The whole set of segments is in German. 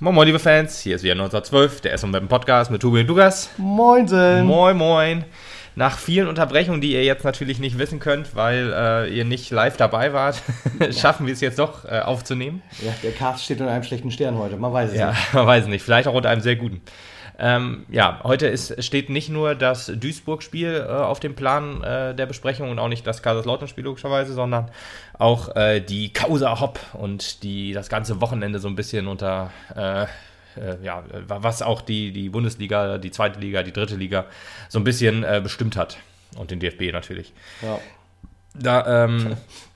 Moin Moin liebe Fans, hier ist wieder 1912, der SM Podcast mit Tobi und Lukas. Moinsen. Moin Moin. Nach vielen Unterbrechungen, die ihr jetzt natürlich nicht wissen könnt, weil äh, ihr nicht live dabei wart, schaffen wir es jetzt doch äh, aufzunehmen. Ja, der Cast steht unter einem schlechten Stern heute, man weiß es Ja, nicht. man weiß nicht, vielleicht auch unter einem sehr guten. Ähm, ja, heute ist, steht nicht nur das Duisburg-Spiel äh, auf dem Plan äh, der Besprechung und auch nicht das Kaiserslautern-Spiel logischerweise, sondern auch äh, die Causa Hopp und die das ganze Wochenende so ein bisschen unter, äh, äh, ja, was auch die, die Bundesliga, die zweite Liga, die dritte Liga so ein bisschen äh, bestimmt hat. Und den DFB natürlich. Ja. Da ähm,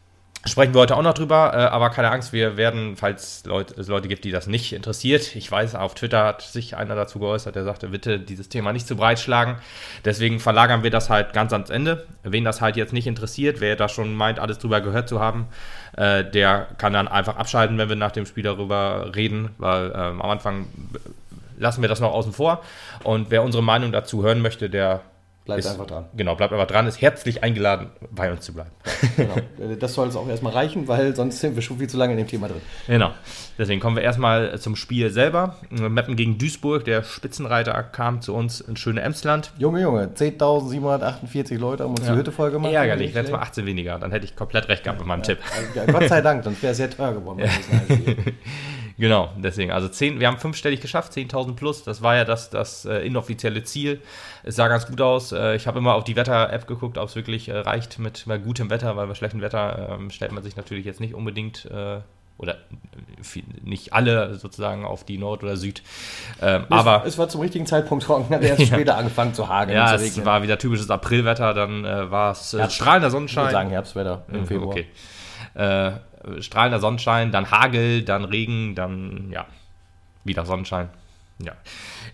sprechen wir heute auch noch drüber, äh, aber keine Angst, wir werden, falls es Leute gibt, die das nicht interessiert, ich weiß, auf Twitter hat sich einer dazu geäußert, der sagte, bitte dieses Thema nicht zu breit schlagen. Deswegen verlagern wir das halt ganz ans Ende. Wen das halt jetzt nicht interessiert, wer da schon meint, alles drüber gehört zu haben, äh, der kann dann einfach abschalten, wenn wir nach dem Spiel darüber reden, weil ähm, am Anfang lassen wir das noch außen vor. Und wer unsere Meinung dazu hören möchte, der Bleibt ist, einfach dran. Genau, bleibt einfach dran, ist herzlich eingeladen, bei uns zu bleiben. Genau. Äh, Das soll es auch erstmal reichen, weil sonst sind wir schon viel zu lange in dem Thema drin. Genau. Deswegen kommen wir erstmal zum Spiel selber. Meppen gegen Duisburg. Der Spitzenreiter kam zu uns in schöne Emsland. Junge, Junge, 10.748 Leute haben uns die Hütte voll gemacht. Ärgerlich, letztes Mal schlecht. 18 weniger. Dann hätte ich komplett recht gehabt mit meinem Tipp. Ja, Gott sei Dank, sonst wäre es sehr teuer geworden. Genau, deswegen. Also 10, wir haben fünfstellig geschafft, 10.000 plus. Das war ja das, das äh, inoffizielle Ziel. Es sah ganz gut aus. Äh, ich habe immer auf die Wetter-App geguckt, ob es wirklich äh, reicht mit mal gutem Wetter, weil bei schlechtem Wetter ähm, stellt man sich natürlich jetzt nicht unbedingt äh, oder äh, viel, nicht alle sozusagen auf die Nord oder Süd. Ähm, aber es, es war zum richtigen Zeitpunkt trocken, hat erst später angefangen zu hageln. Ja, zu es war wieder typisches Aprilwetter, dann äh, war es äh, Ja, strahlender ich würde Sonnenschein. sagen Herbstwetter im Mhm, Februar. Okay. Äh, strahlender Sonnenschein, dann Hagel, dann Regen, dann ja, wieder Sonnenschein. Ja,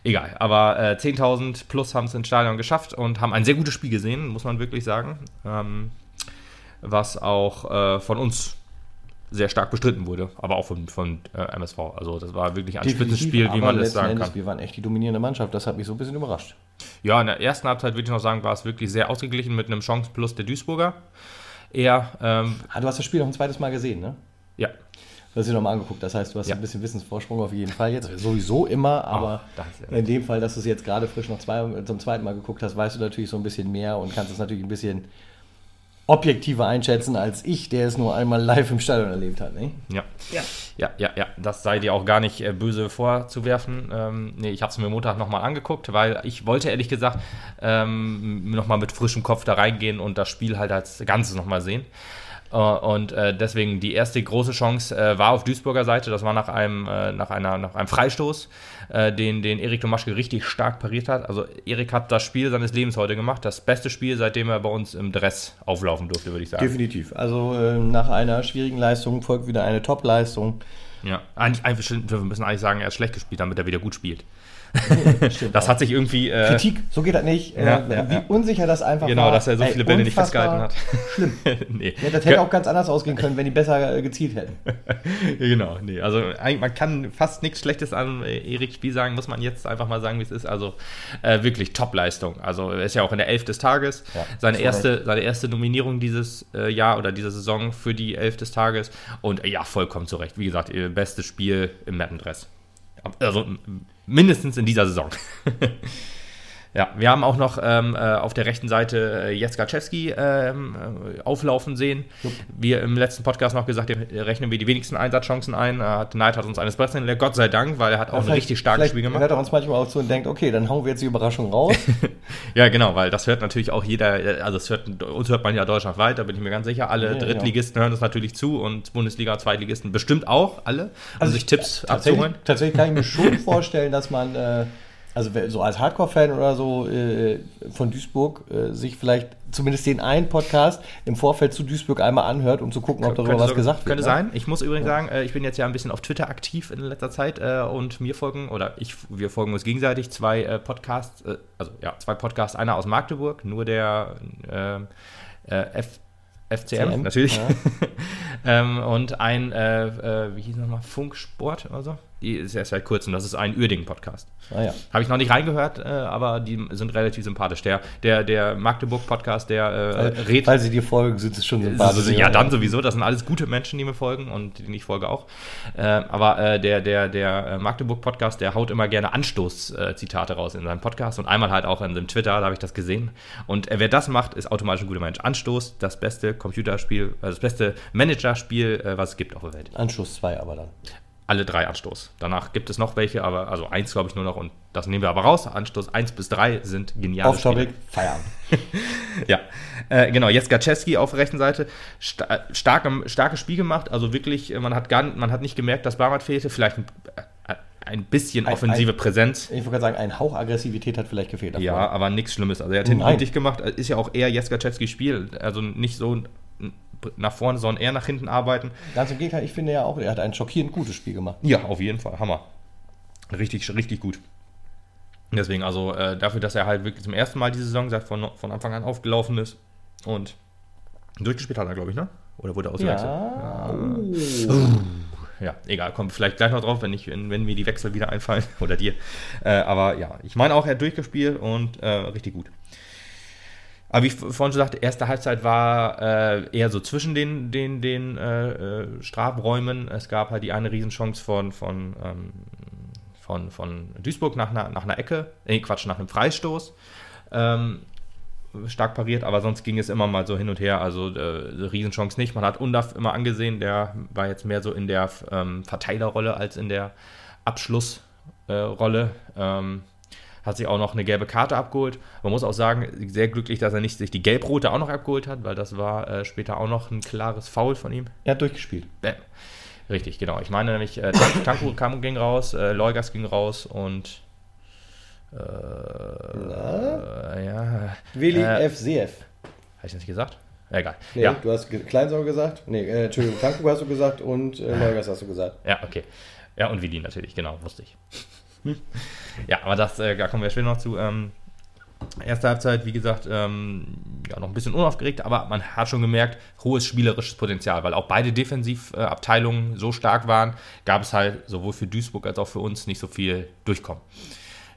egal. Aber äh, 10.000 plus haben es ins Stadion geschafft und haben ein sehr gutes Spiel gesehen, muss man wirklich sagen. Ähm, was auch äh, von uns sehr stark bestritten wurde, aber auch von, von äh, MSV. Also das war wirklich ein Definitiv, Spitzenspiel, wie aber man das letzten sagen Endes, kann. Wir waren echt die dominierende Mannschaft, das hat mich so ein bisschen überrascht. Ja, in der ersten Halbzeit würde ich noch sagen, war es wirklich sehr ausgeglichen mit einem Chance plus der Duisburger. Eher, ähm, Ah, du hast das Spiel noch ein zweites Mal gesehen, ne? ja, Du hast dir nochmal angeguckt, das heißt, du hast Ja. ein bisschen Wissensvorsprung auf jeden Fall jetzt. Sowieso immer, aber ist ja in dem Fall, dass du es jetzt gerade frisch noch zwei, zum zweiten Mal geguckt hast, weißt du natürlich so ein bisschen mehr und kannst es natürlich ein bisschen objektiver einschätzen als ich, der es nur einmal live im Stadion erlebt hat. Ne? Ja. ja, ja, ja, das sei dir auch gar nicht äh, böse vorzuwerfen. Ähm, nee, ich habe es mir Montag nochmal angeguckt, weil ich wollte ehrlich gesagt ähm, nochmal mit frischem Kopf da reingehen und das Spiel halt als Ganzes nochmal sehen. Äh, und äh, deswegen die erste große Chance äh, war auf Duisburger Seite. Das war nach einem, nach einer, nach einem Freistoß, den, den Erik Tomaschke richtig stark pariert hat. Also Erik hat das Spiel seines Lebens heute gemacht. Das beste Spiel, seitdem er bei uns im Dress auflaufen durfte, würde ich sagen. Definitiv. Also äh, nach einer schwierigen Leistung folgt wieder eine Top-Leistung. Ja, eigentlich, wir müssen eigentlich sagen, er hat schlecht gespielt, damit er wieder gut spielt. das hat sich irgendwie. Äh, Kritik, so geht das nicht. Ja, äh, ja, wie ja. unsicher das einfach Genau, war. dass er so Ey, viele Bälle nicht festgehalten hat. Schlimm. nee. Das hätte auch ganz anders ausgehen können, wenn die besser äh, gezielt hätten. genau, nee. Also eigentlich, man kann fast nichts Schlechtes an äh, Eriks Spiel sagen, muss man jetzt einfach mal sagen, wie es ist. Also äh, wirklich Top-Leistung. Also er ist ja auch in der Elf des Tages. Seine, erste, seine erste Nominierung dieses äh, Jahr oder dieser Saison für die Elf des Tages. Und ja, vollkommen zu Recht. Wie gesagt, ihr bestes Spiel im Mappendress. Also mindestens in dieser Saison. Ja, wir haben auch noch ähm, äh, auf der rechten Seite äh, Jeskaczewski ähm, äh, auflaufen sehen. Wir im letzten Podcast noch gesagt, rechnen wir die wenigsten Einsatzchancen ein. Äh, hat- Neid hat uns eines Besseren gelehrt, Gott sei Dank, weil er hat auch ein Vielleicht- richtig starkes Spiel gemacht. hört er uns manchmal auch zu und denkt, okay, dann hauen wir jetzt die Überraschung raus. Ja, genau, weil das hört natürlich auch jeder, also es hört, uns hört man ja deutschlandweit, da bin ich mir ganz sicher. Alle Ja, ja, Drittligisten hören uns natürlich zu und Bundesliga, Zweitligisten bestimmt auch alle, um Also sich Tipps tatsächlich, abzuholen. tatsächlich kann ich mir schon vorstellen, dass man, äh, also wer- so als Hardcore-Fan oder so äh, von Duisburg, äh, sich vielleicht zumindest den einen Podcast im Vorfeld zu Duisburg einmal anhört, um zu gucken, ob darüber Könnte was so- gesagt wird. Könnte ne? sein. Ich muss übrigens sagen, äh, ich bin jetzt ja ein bisschen auf Twitter aktiv in letzter Zeit äh, und mir folgen, oder ich, wir folgen uns gegenseitig zwei äh, Podcasts, äh, also ja, zwei Podcasts, einer aus Magdeburg, nur der F, FCM, CM, natürlich. ähm, und ein, wie hieß nochmal, Funksport oder so. Die ist erst seit kurzem, das ist ein Uerdingen-Podcast. Ah ja. Habe ich noch nicht reingehört, äh, aber die sind relativ sympathisch. Der, der, der Magdeburg-Podcast, der äh, redet. Weil sie dir folgen, sind es schon sympathisch. Ja, dann sowieso. Das sind alles gute Menschen, die mir folgen und denen ich folge auch. Äh, aber äh, der, der, der äh, Magdeburg-Podcast, der haut immer gerne Anstoß-Zitate raus in seinem Podcast und einmal halt auch in seinem Twitter, da habe ich das gesehen. Und äh, wer das macht, ist automatisch ein guter Mensch. Anstoß, das beste Computerspiel, also das beste Managerspiel, was es gibt auf der Welt. Anschluss 2 aber dann. Alle drei Anstoß. Danach gibt es noch welche, aber also eins glaube ich nur noch und das nehmen wir aber raus. Anstoß 1 bis 3 sind geniale Off-Topic, Feierabend. ja, äh, genau. Jetzt Gaczewski auf der rechten Seite. Sta starke, starkes Spiel gemacht. Also wirklich, äh, man hat, gar, man hat nicht gemerkt, dass Barmat fehlte. Vielleicht ein, äh, ein bisschen Ein- offensive ein- Präsenz. Ich wollte gerade sagen, ein Hauch Aggressivität hat vielleicht gefehlt. davor. Ja, aber nichts Schlimmes. Also er hat hinten dicht gemacht. Ist ja auch eher Jeskaczewskis Spiel. Also nicht so nach vorne, sondern eher nach hinten arbeiten. Ganz im Gegenteil, ich finde ja auch, er hat ein schockierend gutes Spiel gemacht. Ja, auf jeden Fall. Hammer. Richtig, richtig gut. Deswegen, also äh, dafür, dass er halt wirklich zum ersten Mal diese Saison seit von, von Anfang an aufgelaufen ist und durchgespielt hat er, glaube ich, ne? Oder wurde er ausgewechselt? Ja. Ja, egal, kommt vielleicht gleich noch drauf, wenn, ich, wenn, wenn mir die Wechsel wieder einfallen oder dir. Äh, aber ja, ich meine auch, er hat durchgespielt und äh, richtig gut. Aber wie ich vorhin schon sagte, erste Halbzeit war äh, eher so zwischen den, den, den äh, äh, Strafräumen. Es gab halt die eine Riesenchance von, von, ähm, von, von Duisburg nach einer, nach einer Ecke, äh, Quatsch, nach einem Freistoß. Ähm, stark pariert, aber sonst ging es immer mal so hin und her. Also äh, Riesenchance nicht. Man hat Undaf immer angesehen, der war jetzt mehr so in der ähm, Verteilerrolle als in der Abschlussrolle. Äh, ähm, hat sich auch noch eine gelbe Karte abgeholt. Man muss auch sagen, sehr glücklich, dass er nicht sich die gelb-rote auch noch abgeholt hat, weil das war äh, später auch noch ein klares Foul von ihm. Er hat durchgespielt. Bäm. Richtig, genau. Ich meine nämlich, äh, Tank- Tanku kam, ging raus, äh, Leugas ging raus und äh, ja. Willi Äh, FCF. Habe ich das nicht gesagt? Egal. Nee, ja. du hast Ge- Kleinsau gesagt. Nee, äh, Entschuldigung, Tanku hast du gesagt und äh, Neugas hast du gesagt. ja, okay. Ja, und Willi natürlich, genau, wusste ich. ja, aber das, äh, da kommen wir später noch zu. Ähm, erste Halbzeit, wie gesagt, ähm, ja, noch ein bisschen unaufgeregt, aber man hat schon gemerkt, hohes spielerisches Potenzial, weil auch beide Defensivabteilungen so stark waren, gab es halt sowohl für Duisburg als auch für uns nicht so viel Durchkommen.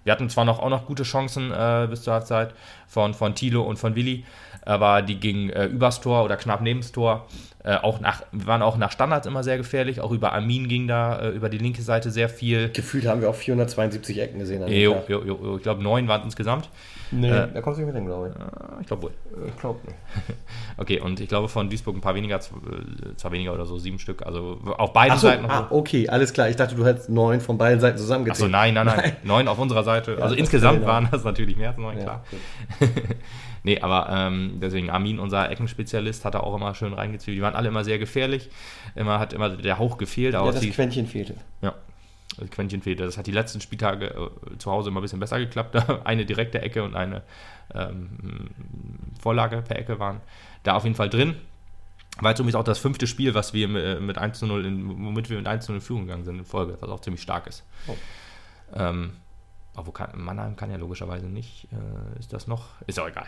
Wir hatten zwar noch, auch noch gute Chancen äh, bis zur Halbzeit von, von Thilo und von Willi, aber die gingen äh, übers Tor oder knapp neben das Tor. Äh, auch nach, waren auch nach Standards immer sehr gefährlich. Auch über Armin ging da äh, über die linke Seite sehr viel. Gefühlt haben wir auch 472 Ecken gesehen. Jo, jo, jo, ich glaube, neun waren es insgesamt. Nee, Äh, da kommst du nicht mit hin, glaube ich. Ah, Ich glaube wohl. Ich glaube nicht. Okay, und ich glaube von Duisburg ein paar weniger, äh, zwar weniger oder so, sieben Stück. Also auf beiden Achso, Seiten. ah, okay, alles klar. Ich dachte, du hättest neun von beiden Seiten zusammengezählt. Achso, nein, nein, nein. Neun auf unserer Seite. also das insgesamt waren das natürlich mehr als neun, Ja, klar. Nee, aber ähm, deswegen Armin, unser Eckenspezialist, hat da auch immer schön reingezwiebelt. Die waren alle immer sehr gefährlich. Immer hat immer der Hauch gefehlt. Aber Ja, das die, Quäntchen fehlte. ja, das Quäntchen fehlte. Das hat die letzten Spieltage äh, zu Hause immer ein bisschen besser geklappt. eine direkte Ecke und eine ähm, Vorlage per Ecke waren da auf jeden Fall drin. War jetzt übrigens auch das fünfte Spiel, was wir mit, mit 1 zu 0 in, womit wir mit 1 zu 0 in Führung gegangen sind in Folge, was auch ziemlich stark ist. Oh. Ähm, obwohl kann, Mannheim kann ja logischerweise nicht. Äh, ist das noch? Ist auch egal.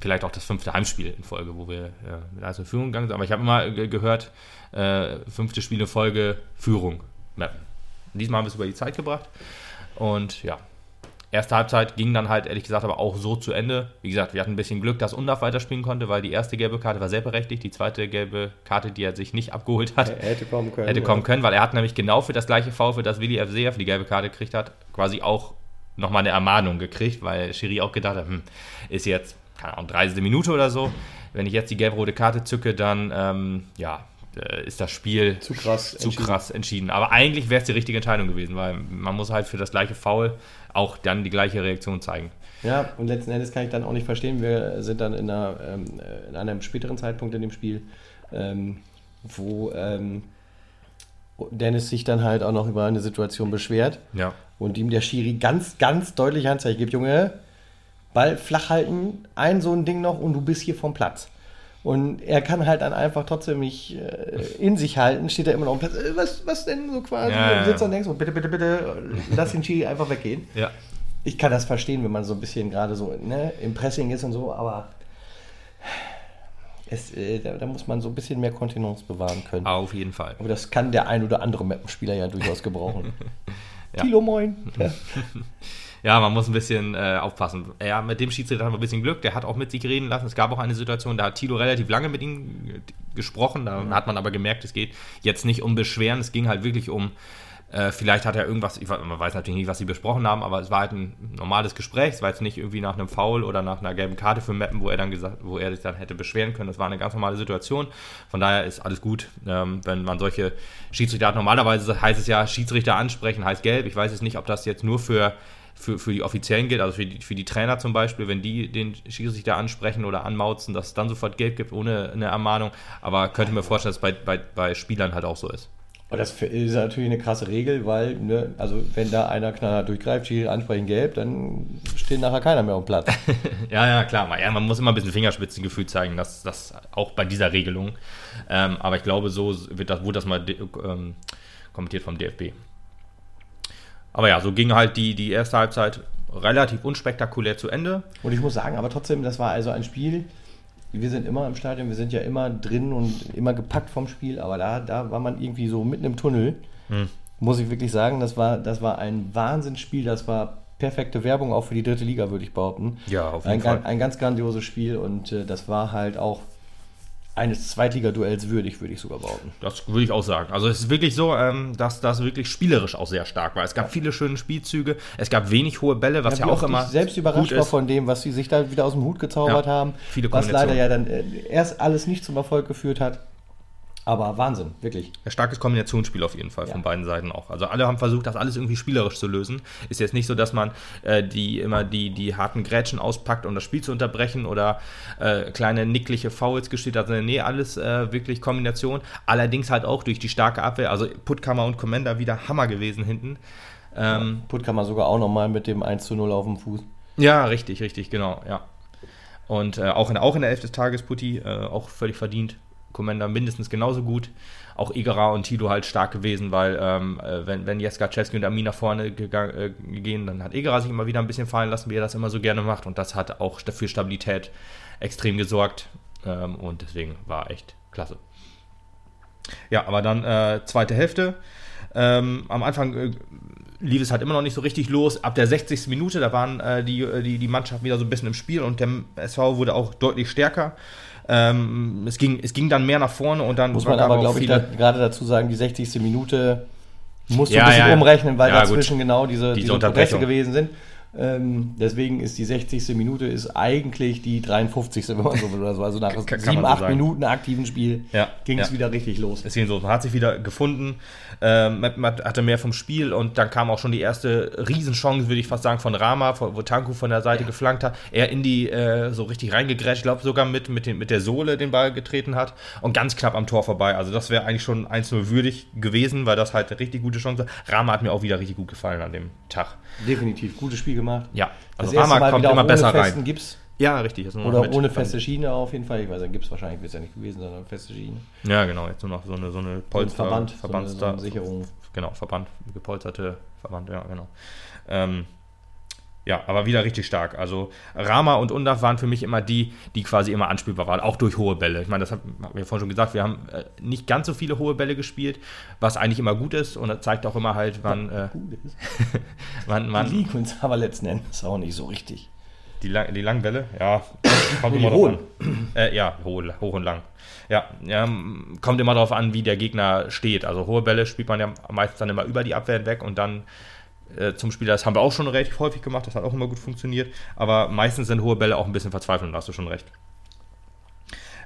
Vielleicht auch das fünfte Heimspiel in Folge, wo wir äh, mit 1 in Führung gegangen sind. Aber ich habe immer ge gehört, äh, fünfte Spiel in Folge Führung. mappen. Diesmal haben wir es über die Zeit gebracht. Und ja, erste Halbzeit ging dann halt ehrlich gesagt aber auch so zu Ende. Wie gesagt, wir hatten ein bisschen Glück, dass Undaf weiterspielen konnte, weil die erste gelbe Karte war sehr berechtigt. Die zweite gelbe Karte, die er sich nicht abgeholt hat, Er hätte kommen können. hätte kommen können, weil er hat nämlich genau für das gleiche Foul, für das Willi FCF die gelbe Karte gekriegt hat, quasi auch nochmal eine Ermahnung gekriegt, weil Schiri auch gedacht hat, hm, ist jetzt, keine Ahnung, 30. Minute oder so. Wenn ich jetzt die gelb-rote Karte zücke, dann, ähm, ja, äh, ist das Spiel Zu krass zu entschieden. krass entschieden. Aber eigentlich wäre es die richtige Entscheidung gewesen, weil man muss halt für das gleiche Foul auch dann die gleiche Reaktion zeigen. Ja, und letzten Endes kann ich dann auch nicht verstehen. Wir sind dann in, einer, ähm, äh, in einem späteren Zeitpunkt in dem Spiel, ähm, wo ähm, Dennis sich dann halt auch noch über eine Situation beschwert Ja. und ihm der Schiri ganz, ganz deutlich Anzeige gibt: Junge, Ball flach halten, ein so ein Ding noch und du bist hier vom Platz. Und er kann halt dann einfach trotzdem nicht äh, in sich halten, steht da immer noch am Platz. Äh, was, was denn so quasi? Ja, ja, und sitzt ja. und denkst, so, bitte, bitte, bitte, lass den Schiri einfach weggehen. Ja. Ich kann das verstehen, wenn man so ein bisschen gerade so ne, im Pressing ist und so, aber es, äh, da, da muss man so ein bisschen mehr Kontenance bewahren können. Auf jeden Fall. Aber das kann der ein oder andere Mappenspieler ja durchaus gebrauchen. Ja. Tilo, moin. Ja. Ja, man muss ein bisschen äh, aufpassen. Ja, mit dem Schiedsrichter haben wir ein bisschen Glück. Der hat auch mit sich reden lassen. Es gab auch eine Situation, da hat Tilo relativ lange mit ihm äh, gesprochen. Da hat man aber gemerkt, es geht jetzt nicht um Beschweren. Es ging halt wirklich um, äh, vielleicht hat er irgendwas, ich weiß, man weiß natürlich nicht, was sie besprochen haben, aber es war halt ein normales Gespräch. Es war jetzt nicht irgendwie nach einem Foul oder nach einer gelben Karte für Mappen, wo er dann gesagt, wo er sich dann hätte beschweren können. Das war eine ganz normale Situation. Von daher ist alles gut, ähm, wenn man solche Schiedsrichter hat. Normalerweise heißt es ja, Schiedsrichter ansprechen heißt gelb. Ich weiß jetzt nicht, ob das jetzt nur für für, für die Offiziellen gilt, also für die, für die Trainer zum Beispiel, wenn die den Schiedsrichter ansprechen oder anmauzen, dass es dann sofort Gelb gibt ohne eine Ermahnung. Aber könnte mir vorstellen, dass es bei, bei, bei Spielern halt auch so ist. Und das ist natürlich eine krasse Regel, weil, ne, also wenn da einer knallhart durchgreift, Schiri ansprechen gelb, dann steht nachher keiner mehr am Platz. ja, ja, klar. Man, ja, man muss immer ein bisschen Fingerspitzengefühl zeigen, dass das auch bei dieser Regelung. Ähm, aber ich glaube, so wird das, wurde das mal ähm, kommentiert vom DFB. Aber ja, so ging halt die, die erste Halbzeit relativ unspektakulär zu Ende. Und ich muss sagen, aber trotzdem, das war also ein Spiel. Wir sind immer im Stadion, wir sind ja immer drin und immer gepackt vom Spiel, aber da, da war man irgendwie so mitten im Tunnel. Hm. Muss ich wirklich sagen, das war, das war ein Wahnsinnsspiel, das war perfekte Werbung auch für die dritte Liga, würde ich behaupten. Ja, auf jeden ein, Fall. Ein ganz grandioses Spiel und äh, das war halt auch eines Zweitligaduells würdig, würde ich sogar behaupten. Das würde ich auch sagen. Also es ist wirklich so, ähm, dass das wirklich spielerisch auch sehr stark war. Es gab viele schöne Spielzüge, es gab wenig hohe Bälle, was ja, ja auch immer selbst überrascht war von dem, was sie sich da wieder aus dem Hut gezaubert ja, haben, viele was leider ja dann äh, erst alles nicht zum Erfolg geführt hat. Aber Wahnsinn, wirklich. Ein starkes Kombinationsspiel auf jeden Fall ja. von beiden Seiten auch. Also alle haben versucht, das alles irgendwie spielerisch zu lösen. Ist jetzt nicht so, dass man äh, die immer die, die harten Grätschen auspackt, um das Spiel zu unterbrechen oder äh, kleine nickliche Fouls gesteht hat. Nee, alles äh, wirklich Kombination. Allerdings halt auch durch die starke Abwehr. Also Puttkammer und Commander wieder Hammer gewesen hinten. Ähm, Puttkammer sogar auch nochmal mit dem 1 zu 0 auf dem Fuß. Ja, richtig, richtig, genau, ja. Und äh, auch, in, auch in der Elf des Tages Putti, äh, auch völlig verdient Commander mindestens genauso gut. Auch Igara und Tilo halt stark gewesen, weil ähm, äh, wenn, wenn Jeska Chesky und Ami nach vorne gegangen, äh, gehen, dann hat Igara sich immer wieder ein bisschen fallen lassen, wie er das immer so gerne macht. Und das hat auch für Stabilität extrem gesorgt. Ähm, und deswegen war echt klasse. Ja, aber dann äh, zweite Hälfte. Ähm, am Anfang äh, lief es halt immer noch nicht so richtig los. Ab der 60. Minute, da waren äh, die, äh, die, die Mannschaft wieder so ein bisschen im Spiel und der SV wurde auch deutlich stärker. Ähm, es, ging, es ging dann mehr nach vorne und dann muss man aber, glaube ich, da, gerade dazu sagen, die 60. Minute musst du ja, ein bisschen ja, umrechnen, weil ja, dazwischen gut. genau diese, diese, diese Unterbrechung gewesen sind. Ähm, deswegen ist die 60. Minute ist eigentlich die 53. wenn man so will oder so. Also nach Kann- sieben, so acht sagen. Minuten aktiven Spiel Ja, ging es ja. wieder richtig los. Deswegen so, man hat sich wieder gefunden, ähm, man hatte mehr vom Spiel und dann kam auch schon die erste Riesenchance, würde ich fast sagen, von Rama, von- wo Tanku von der Seite geflankt hat. Er in die äh, so richtig reingegrätscht, ich glaube sogar mit, mit, den, mit der Sohle den Ball getreten hat und ganz knapp am Tor vorbei. Also das wäre eigentlich schon 1-0 würdig gewesen, weil das halt eine richtig gute Chance war. Rama hat mir auch wieder richtig gut gefallen an dem Tag. Definitiv gute Spiel gemacht. Ja, Das also erste Rama Mal kommt immer besser rein. Gips Ja, richtig. oder mit- ohne feste Schiene auf jeden Fall. Ich weiß, wahrscheinlich wird es ja nicht gewesen, sondern feste Schiene. Ja, genau, jetzt nur noch so eine, so eine Polster, Verband, Verbands so eine, so eine Sicherung. Genau, Verband, gepolsterte Verband, ja, genau. Ähm, ja, aber wieder richtig stark. Also Rama und Undaf waren für mich immer die, die quasi immer anspielbar waren, auch durch hohe Bälle. Ich meine, das haben wir vorhin schon gesagt, wir haben äh, nicht ganz so viele hohe Bälle gespielt, was eigentlich immer gut ist und das zeigt auch immer halt, wann, äh, Gut ist. wann, Die wann liegen uns aber letzten Endes auch nicht so richtig. die, lang, die langen Bälle, ja, kommt immer die drauf hohen. an. Äh, ja, hoch, hoch und lang. Ja, ja, kommt immer darauf an, wie der Gegner steht. Also hohe Bälle spielt man ja meistens dann immer über die Abwehr hinweg und dann äh, zum Spieler, das haben wir auch schon relativ häufig gemacht, das hat auch immer gut funktioniert, aber meistens sind hohe Bälle auch ein bisschen verzweifelnd, da hast du schon recht.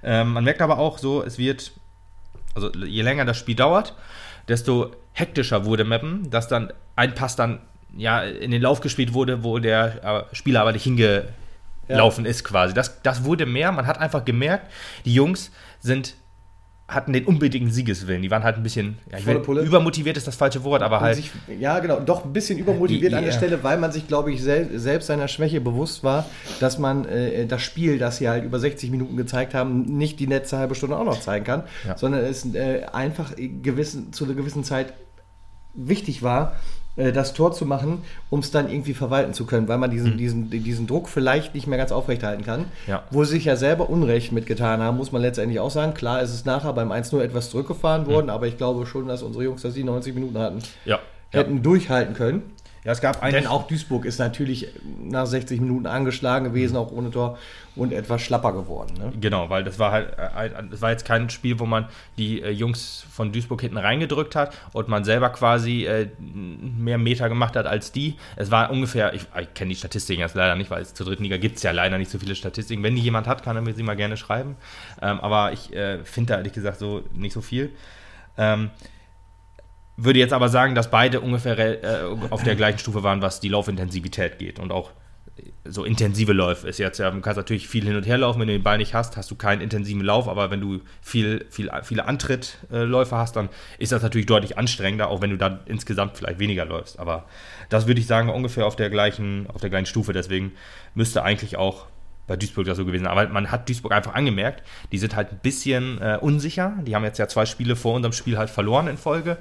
Ähm, man merkt aber auch so, es wird, also je länger das Spiel dauert, desto hektischer wurde Mappen, dass dann ein Pass dann ja in den Lauf gespielt wurde, wo der äh, Spieler aber nicht hingelaufen ist quasi. Das, das wurde mehr, man hat einfach gemerkt, die Jungs sind hatten den unbedingten Siegeswillen. Die waren halt ein bisschen ja, ich will, übermotiviert ist das falsche Wort, aber halt sich, ja, genau, doch ein bisschen übermotiviert an der Ja. Stelle, weil man sich, glaube ich, sel selbst seiner Schwäche bewusst war, dass man äh, das Spiel, das sie halt über 60 Minuten gezeigt haben, nicht die letzte halbe Stunde auch noch zeigen kann, Ja. sondern es äh, einfach gewissen, zu einer gewissen Zeit wichtig war, das Tor zu machen, um es dann irgendwie verwalten zu können, weil man diesen, diesen, diesen Druck vielleicht nicht mehr ganz aufrechthalten kann. Ja. Wo sie sich ja selber Unrecht mitgetan haben, muss man letztendlich auch sagen. Klar ist es nachher beim 1-0 etwas zurückgefahren worden, aber ich glaube schon, dass unsere Jungs, dass sie 90 Minuten hatten, Ja. hätten durchhalten können. Ja, es gab Denn auch Duisburg ist natürlich nach 60 Minuten angeschlagen gewesen, auch ohne Tor und etwas schlapper geworden. Ne? Genau, weil das war halt, äh, das war jetzt kein Spiel, wo man die äh, Jungs von Duisburg hinten reingedrückt hat und man selber quasi äh, mehr Meter gemacht hat als die. Es war ungefähr, ich, ich kenne die Statistiken jetzt leider nicht, weil es zur dritten Liga gibt es ja leider nicht so viele Statistiken. Wenn die jemand hat, kann er mir sie mal gerne schreiben. Ähm, aber ich äh, finde da ehrlich gesagt so nicht so viel. Ähm, würde jetzt aber sagen, dass beide ungefähr äh, auf der gleichen Stufe waren, was die Laufintensivität geht und auch so intensive Läufe ist jetzt. Ja, du kannst natürlich viel hin und her laufen, wenn du den Ball nicht hast, hast du keinen intensiven Lauf, aber wenn du viel, viel, viele Antrittläufe hast, dann ist das natürlich deutlich anstrengender, auch wenn du dann insgesamt vielleicht weniger läufst. Aber das würde ich sagen, ungefähr auf der gleichen, auf der gleichen Stufe, deswegen müsste eigentlich auch bei Duisburg das so gewesen. Aber man hat Duisburg einfach angemerkt, die sind halt ein bisschen äh, unsicher. Die haben jetzt ja zwei Spiele vor unserem Spiel halt verloren in Folge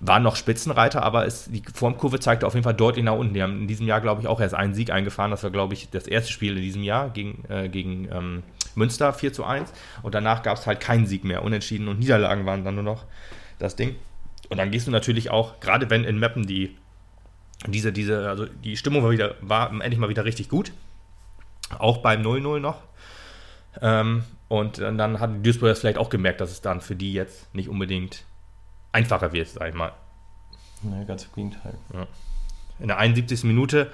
waren noch Spitzenreiter, aber ist, die Formkurve zeigte auf jeden Fall deutlich nach unten. Die haben in diesem Jahr, glaube ich, auch erst einen Sieg eingefahren. Das war, glaube ich, das erste Spiel in diesem Jahr gegen, äh, gegen ähm, Münster 4 zu 1. Und danach gab es halt keinen Sieg mehr. Unentschieden und Niederlagen waren dann nur noch das Ding. Und dann gehst du natürlich auch, gerade wenn in Meppen die, diese, diese, also die Stimmung war, wieder, war endlich mal wieder richtig gut. Auch beim 0-0 noch. Ähm, und dann hat Duisburg das vielleicht auch gemerkt, dass es dann für die jetzt nicht unbedingt einfacher wird, sag ich mal. Ne, ganz im Gegenteil. Ja. In der 71. Minute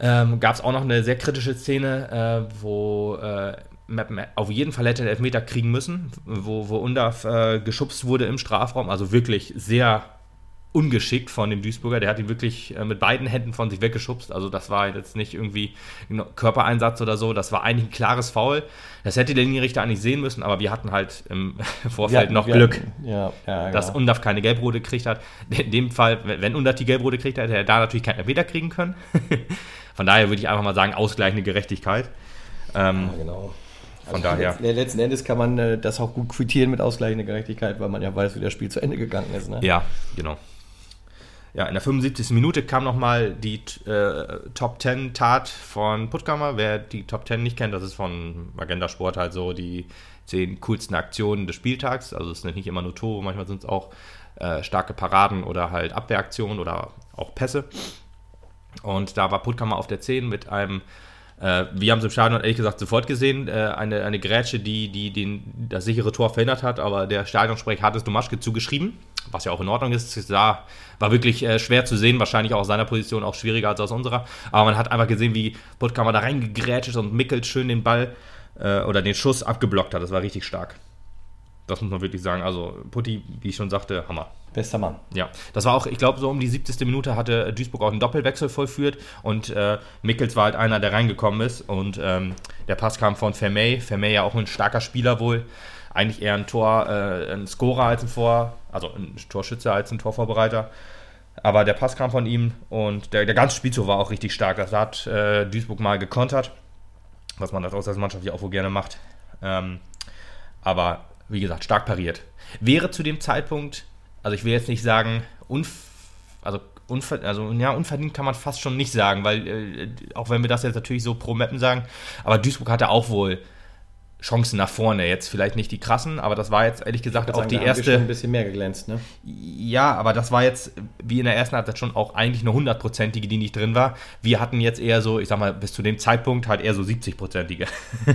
ähm, gab es auch noch eine sehr kritische Szene, äh, wo äh, Meppen auf jeden Fall hätte den Elfmeter kriegen müssen, wo, wo Undaf äh, geschubst wurde im Strafraum. Also wirklich sehr ungeschickt von dem Duisburger. Der hat ihn wirklich äh, mit beiden Händen von sich weggeschubst. Also das war jetzt nicht irgendwie ein Körpereinsatz oder so. Das war eigentlich ein klares Foul. Das hätte der Linienrichter eigentlich sehen müssen, aber wir hatten halt im Vorfeld hatten, noch Glück, hatten, ja, ja, dass genau. Undaf keine Gelbrote gekriegt hat. In dem Fall, wenn Undaf die Gelbrote kriegt, hätte er da natürlich keinen Elfmeter kriegen können. Von daher würde ich einfach mal sagen, ausgleichende Gerechtigkeit. Ähm, Ja, genau. Von daher. letzt- Letzten Endes kann man äh, das auch gut quittieren mit ausgleichender Gerechtigkeit, weil man ja weiß, wie das Spiel zu Ende gegangen ist. Ne? Ja, genau. Ja, in der 75. Minute kam nochmal die äh, Top 10 Tat von Puttkammer. Wer die Top 10 nicht kennt, das ist von Magenta Sport halt so die 10 coolsten Aktionen des Spieltags. Also es sind nicht immer nur Tore, manchmal sind es auch äh, starke Paraden oder halt Abwehraktionen oder auch Pässe. Und da war Puttkammer auf der 10 mit einem, äh, wir haben es im Stadion ehrlich gesagt sofort gesehen, äh, eine, eine Grätsche, die, die den, das sichere Tor verhindert hat, aber der Stadionsprech hat es Domaschke zugeschrieben, was ja auch in Ordnung ist. Sah, war wirklich äh, schwer zu sehen, wahrscheinlich auch aus seiner Position auch schwieriger als aus unserer, aber man hat einfach gesehen, wie Puttkammer da reingegrätscht ist und Mickelt schön den Ball äh, oder den Schuss abgeblockt hat. Das war richtig stark. Das muss man wirklich sagen. Also Putti, wie ich schon sagte, Hammer. Bester Mann. Ja, das war auch, ich glaube, so um die 70. Minute hatte Duisburg auch einen Doppelwechsel vollführt und äh, Mickels war halt einer, der reingekommen ist und ähm, der Pass kam von Vermey. Vermey ja auch ein starker Spieler wohl. Eigentlich eher ein Tor, äh, ein Scorer als ein Vor, also ein Torschütze als ein Torvorbereiter. Aber der Pass kam von ihm und der, der ganze Spielzug war auch richtig stark. Das hat äh, Duisburg mal gekontert, was man als Auslandsmannschaft ja auch wohl gerne macht. Ähm, aber wie gesagt, stark pariert. Wäre zu dem Zeitpunkt, also ich will jetzt nicht sagen, unf also, unver also ja, unverdient kann man fast schon nicht sagen, weil äh, auch wenn wir das jetzt natürlich so pro Mappen sagen, aber Duisburg hatte auch wohl Chancen nach vorne. Jetzt vielleicht nicht die krassen, aber das war jetzt ehrlich gesagt auch Sagen, die wir schon erste. ein bisschen mehr geglänzt, ne? Ja, aber das war jetzt, wie in der ersten Halbzeit schon auch eigentlich eine hundertprozentige, die nicht drin war. Wir hatten jetzt eher so, ich sag mal, bis zu dem Zeitpunkt halt eher so 70-prozentige,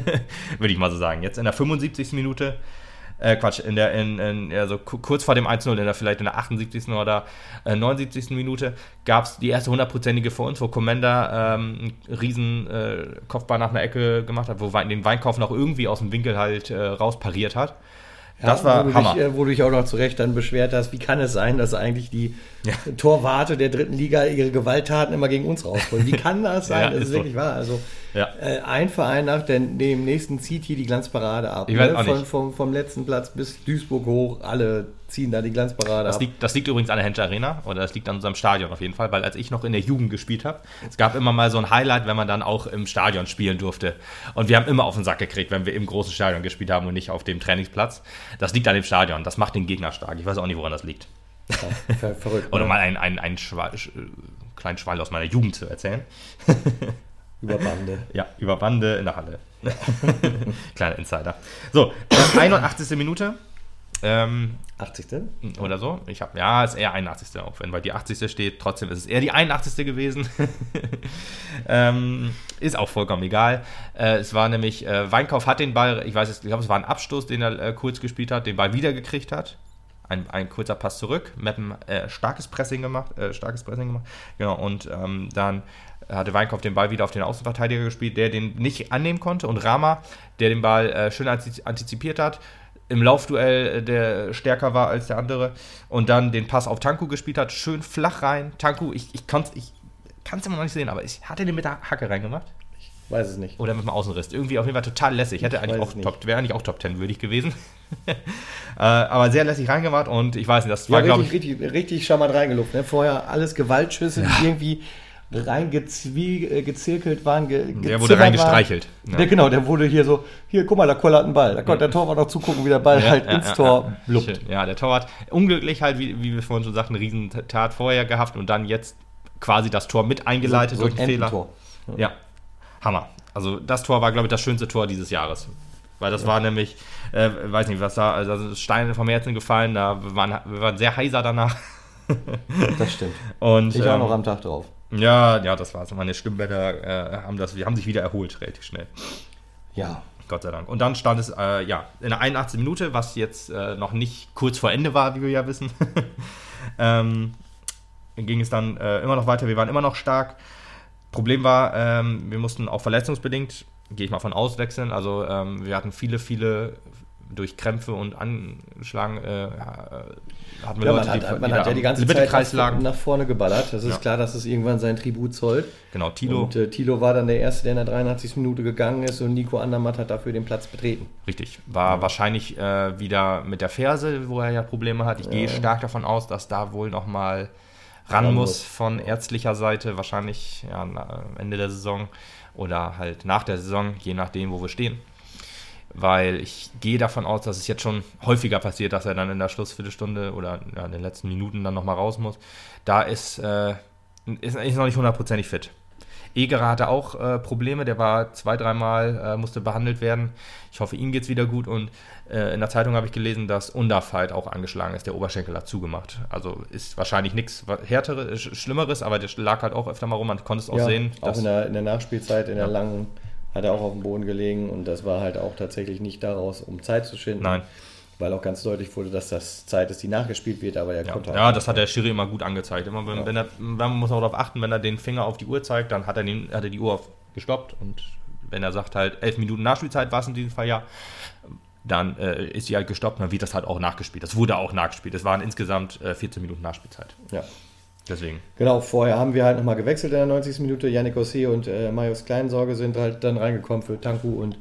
würde ich mal so sagen. Jetzt in der 75. Minute, äh, Quatsch, in der, in, in, also ku- kurz vor dem 1-0, in der, vielleicht in der 78. oder äh, 79. Minute, gab es die erste hundertprozentige für uns, wo Commander ähm, einen riesen äh, Kopfball nach einer Ecke gemacht hat, wo den Weinkauf noch irgendwie aus dem Winkel halt äh, rauspariert hat. Das war wo du Hammer. Dich, äh, wo du dich auch noch zu Recht dann beschwert hast, wie kann es sein, dass eigentlich die Ja. Torwarte der dritten Liga ihre Gewalttaten immer gegen uns rausholen? Wie kann das sein? Ja, das ist ist so. wirklich wahr. Also äh, ein Verein nach dem, dem nächsten zieht hier die Glanzparade ab. Ne? Von, vom, vom letzten Platz bis Duisburg hoch, alle ziehen da die Glanzparade Das ab. liegt, das liegt übrigens an der Hensch Arena oder das liegt an unserem Stadion auf jeden Fall, weil als ich noch in der Jugend gespielt habe, es gab immer mal so ein Highlight, wenn man dann auch im Stadion spielen durfte. Und wir haben immer auf den Sack gekriegt, wenn wir im großen Stadion gespielt haben und nicht auf dem Trainingsplatz. Das liegt an dem Stadion. Das macht den Gegner stark. Ich weiß auch nicht, woran das liegt. Ja, ver verrückt. Oder ne? mal einen, einen, einen Schwa Sch- äh, kleinen Schwall aus meiner Jugend zu erzählen. Über Bande. Ja, über Bande in der Halle. Kleiner Insider. So, äh, 81. Minute. Ähm, 80. oder so. Ich habe ja, ist eher 81. auch wenn bei die 80. steht. Trotzdem ist es eher die 81. gewesen. ähm, ist auch vollkommen egal. Äh, es war nämlich äh, Weinkauf hat den Ball, ich weiß es, ich glaube, es war ein Abstoß, den er äh, kurz gespielt hat, den Ball wiedergekriegt hat. Ein, ein kurzer Pass zurück. Meppen äh, starkes Pressing gemacht, äh, starkes Pressing gemacht. Genau und ähm, dann hatte Weinkauf den Ball wieder auf den Außenverteidiger gespielt, der den nicht annehmen konnte und Rama, der den Ball äh, schön antiz- antizipiert hat, im Laufduell äh, der stärker war als der andere und dann den Pass auf Tanku gespielt hat, schön flach rein. Tanku, ich, ich kann es ich kann's immer noch nicht sehen, aber ich, hat er den mit der Hacke reingemacht? Weiß es nicht. Oder mit dem Außenriss? Irgendwie auf jeden Fall total lässig. Hätte eigentlich weiß auch. Top, wäre eigentlich auch Top 10 würdig gewesen. äh, aber sehr lässig reingemacht und ich weiß nicht, das Ja, war, glaube ich, richtig, richtig charmant reingeluft. Ne? Vorher alles Gewaltschüsse, die irgendwie reingezirkelt waren. Ge der wurde reingestreichelt. Der, genau, der wurde hier so, hier, guck mal, da kollert ein Ball. Da konnte der Torwart auch zugucken, wie der Ball halt ins Tor. Schön. Ja, der Torwart, unglücklich halt, wie, wie wir vorhin schon sagten, eine Riesentat vorher gehabt und dann jetzt quasi das Tor mit eingeleitet So- so durch ein Fehler. Ja, Hammer. Also das Tor war, glaube ich, das schönste Tor dieses Jahres. Weil das war nämlich, äh, weiß nicht, was da, also Steine vom Herzen gefallen, da waren wir waren sehr heiser danach. Das stimmt. Und, Ich auch ähm, noch am Tag drauf. Ja, ja, das war's. Meine Stimmbänder äh, haben, das, wir haben sich wieder erholt, relativ schnell. Ja. Gott sei Dank. Und dann stand es, äh, ja, in der 81. Minute, was jetzt äh, noch nicht kurz vor Ende war, wie wir ja wissen, ähm, ging es dann äh, immer noch weiter. Wir waren immer noch stark. Problem war, ähm, wir mussten auch verletzungsbedingt, gehe ich mal von aus, wechseln. Also ähm, wir hatten viele, viele durch Krämpfe und Anschlagen äh, hatten wir Ja, Leute, man hat, die, man hat ja die ganze Zeit nach, vorne geballert. Das ist Ja. klar, dass es irgendwann sein Tribut zollt. Genau, Tilo. Und äh, Tilo war dann der Erste, der in der 83. Minute gegangen ist und Nico Andermatt hat dafür den Platz betreten. Richtig. War wahrscheinlich äh, wieder mit der Ferse, wo er ja Probleme hat. Ich gehe stark davon aus, dass da wohl nochmal ran Ran muss von ärztlicher Seite. Wahrscheinlich ja, Ende der Saison oder halt nach der Saison, je nachdem, wo wir stehen. Weil ich gehe davon aus, dass es jetzt schon häufiger passiert, dass er dann in der Schlussviertelstunde oder ja, in den letzten Minuten dann nochmal raus muss. Da ist, äh, ist, ist noch nicht hundertprozentig fit. Egerer hatte auch äh, Probleme, der war zwei, dreimal, äh, musste behandelt werden. Ich hoffe, ihm geht es wieder gut. Und äh, in der Zeitung habe ich gelesen, dass Undaf halt auch angeschlagen ist. Der Oberschenkel hat zugemacht. Also ist wahrscheinlich nichts härteres, Sch- Schlimmeres, aber der lag halt auch öfter mal rum. Man konnte es auch sehen. auch dass- in der, in der Nachspielzeit, in der Ja. langen, hat er auch auf dem Boden gelegen und das war halt auch tatsächlich nicht daraus, um Zeit zu schinden. Nein. Weil auch ganz deutlich wurde, dass das Zeit ist, die nachgespielt wird, aber er Ja, konnte ja, das hat der Schiri immer gut angezeigt. Immer wenn, Ja. wenn er, man muss auch darauf achten, wenn er den Finger auf die Uhr zeigt, dann hat er, den, hat er die Uhr auf gestoppt. Und wenn er sagt halt, elf Minuten Nachspielzeit war es in diesem Fall ja, dann äh, ist sie halt gestoppt, dann wird das halt auch nachgespielt. Das wurde auch nachgespielt. Es waren insgesamt äh, 14 Minuten Nachspielzeit. Ja. Deswegen. Genau, vorher haben wir halt nochmal gewechselt in der 90. Minute. Yannick Ossé und äh, Marius Kleinsorge sind halt dann reingekommen für Tanku und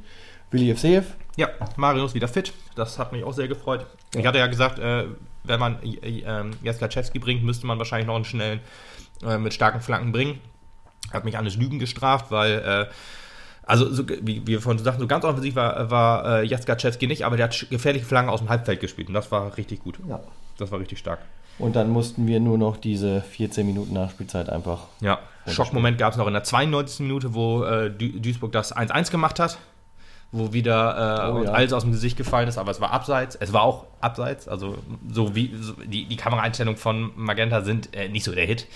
Willi Evseev. Ja, Mario ist wieder fit. Das hat mich auch sehr gefreut. Ich hatte ja gesagt, äh, wenn man äh, äh, Jaskaczewski bringt, müsste man wahrscheinlich noch einen schnellen äh, mit starken Flanken bringen. Hat mich alles Lügen gestraft, weil, äh, also so, wie wir vorhin sagten, so ganz offensiv war, war äh, Jaskaczewski nicht, aber der hat gefährliche Flanken aus dem Halbfeld gespielt und das war richtig gut. Ja. Das war richtig stark. Und dann mussten wir nur noch diese 14 Minuten Nachspielzeit einfach. Ja, Schockmoment gab es noch in der 92. Minute, wo äh, Duisburg das 1-1 gemacht hat. Wo wieder äh, Oh ja. alles aus dem Gesicht gefallen ist, aber es war abseits. Es war auch abseits, also so wie so, die, die Kameraeinstellungen von Magenta sind äh, nicht so der Hit,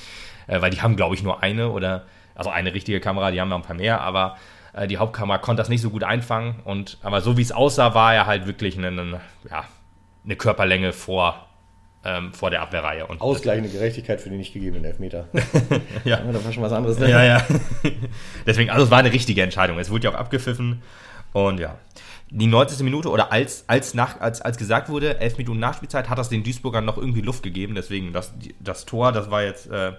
äh, weil die haben, glaube ich, nur eine oder also eine richtige Kamera, die haben noch ein paar mehr, aber äh, die Hauptkamera konnte das nicht so gut einfangen. Und aber so wie es aussah, war er halt wirklich eine, eine, ja, eine Körperlänge vor, ähm, vor der Abwehrreihe. Und Ausgleichende Gerechtigkeit für den nicht gegebenen Elfmeter. ja. Das war schon was anderes. Ne? Ja, ja. Deswegen, also es war eine richtige Entscheidung. Es wurde ja auch abgepfiffen. Und ja. Die 90. Minute oder als, als, nach, als, als gesagt wurde, 11 Minuten Nachspielzeit, hat das den Duisburgern noch irgendwie Luft gegeben. Deswegen, das, das Tor, das war jetzt äh,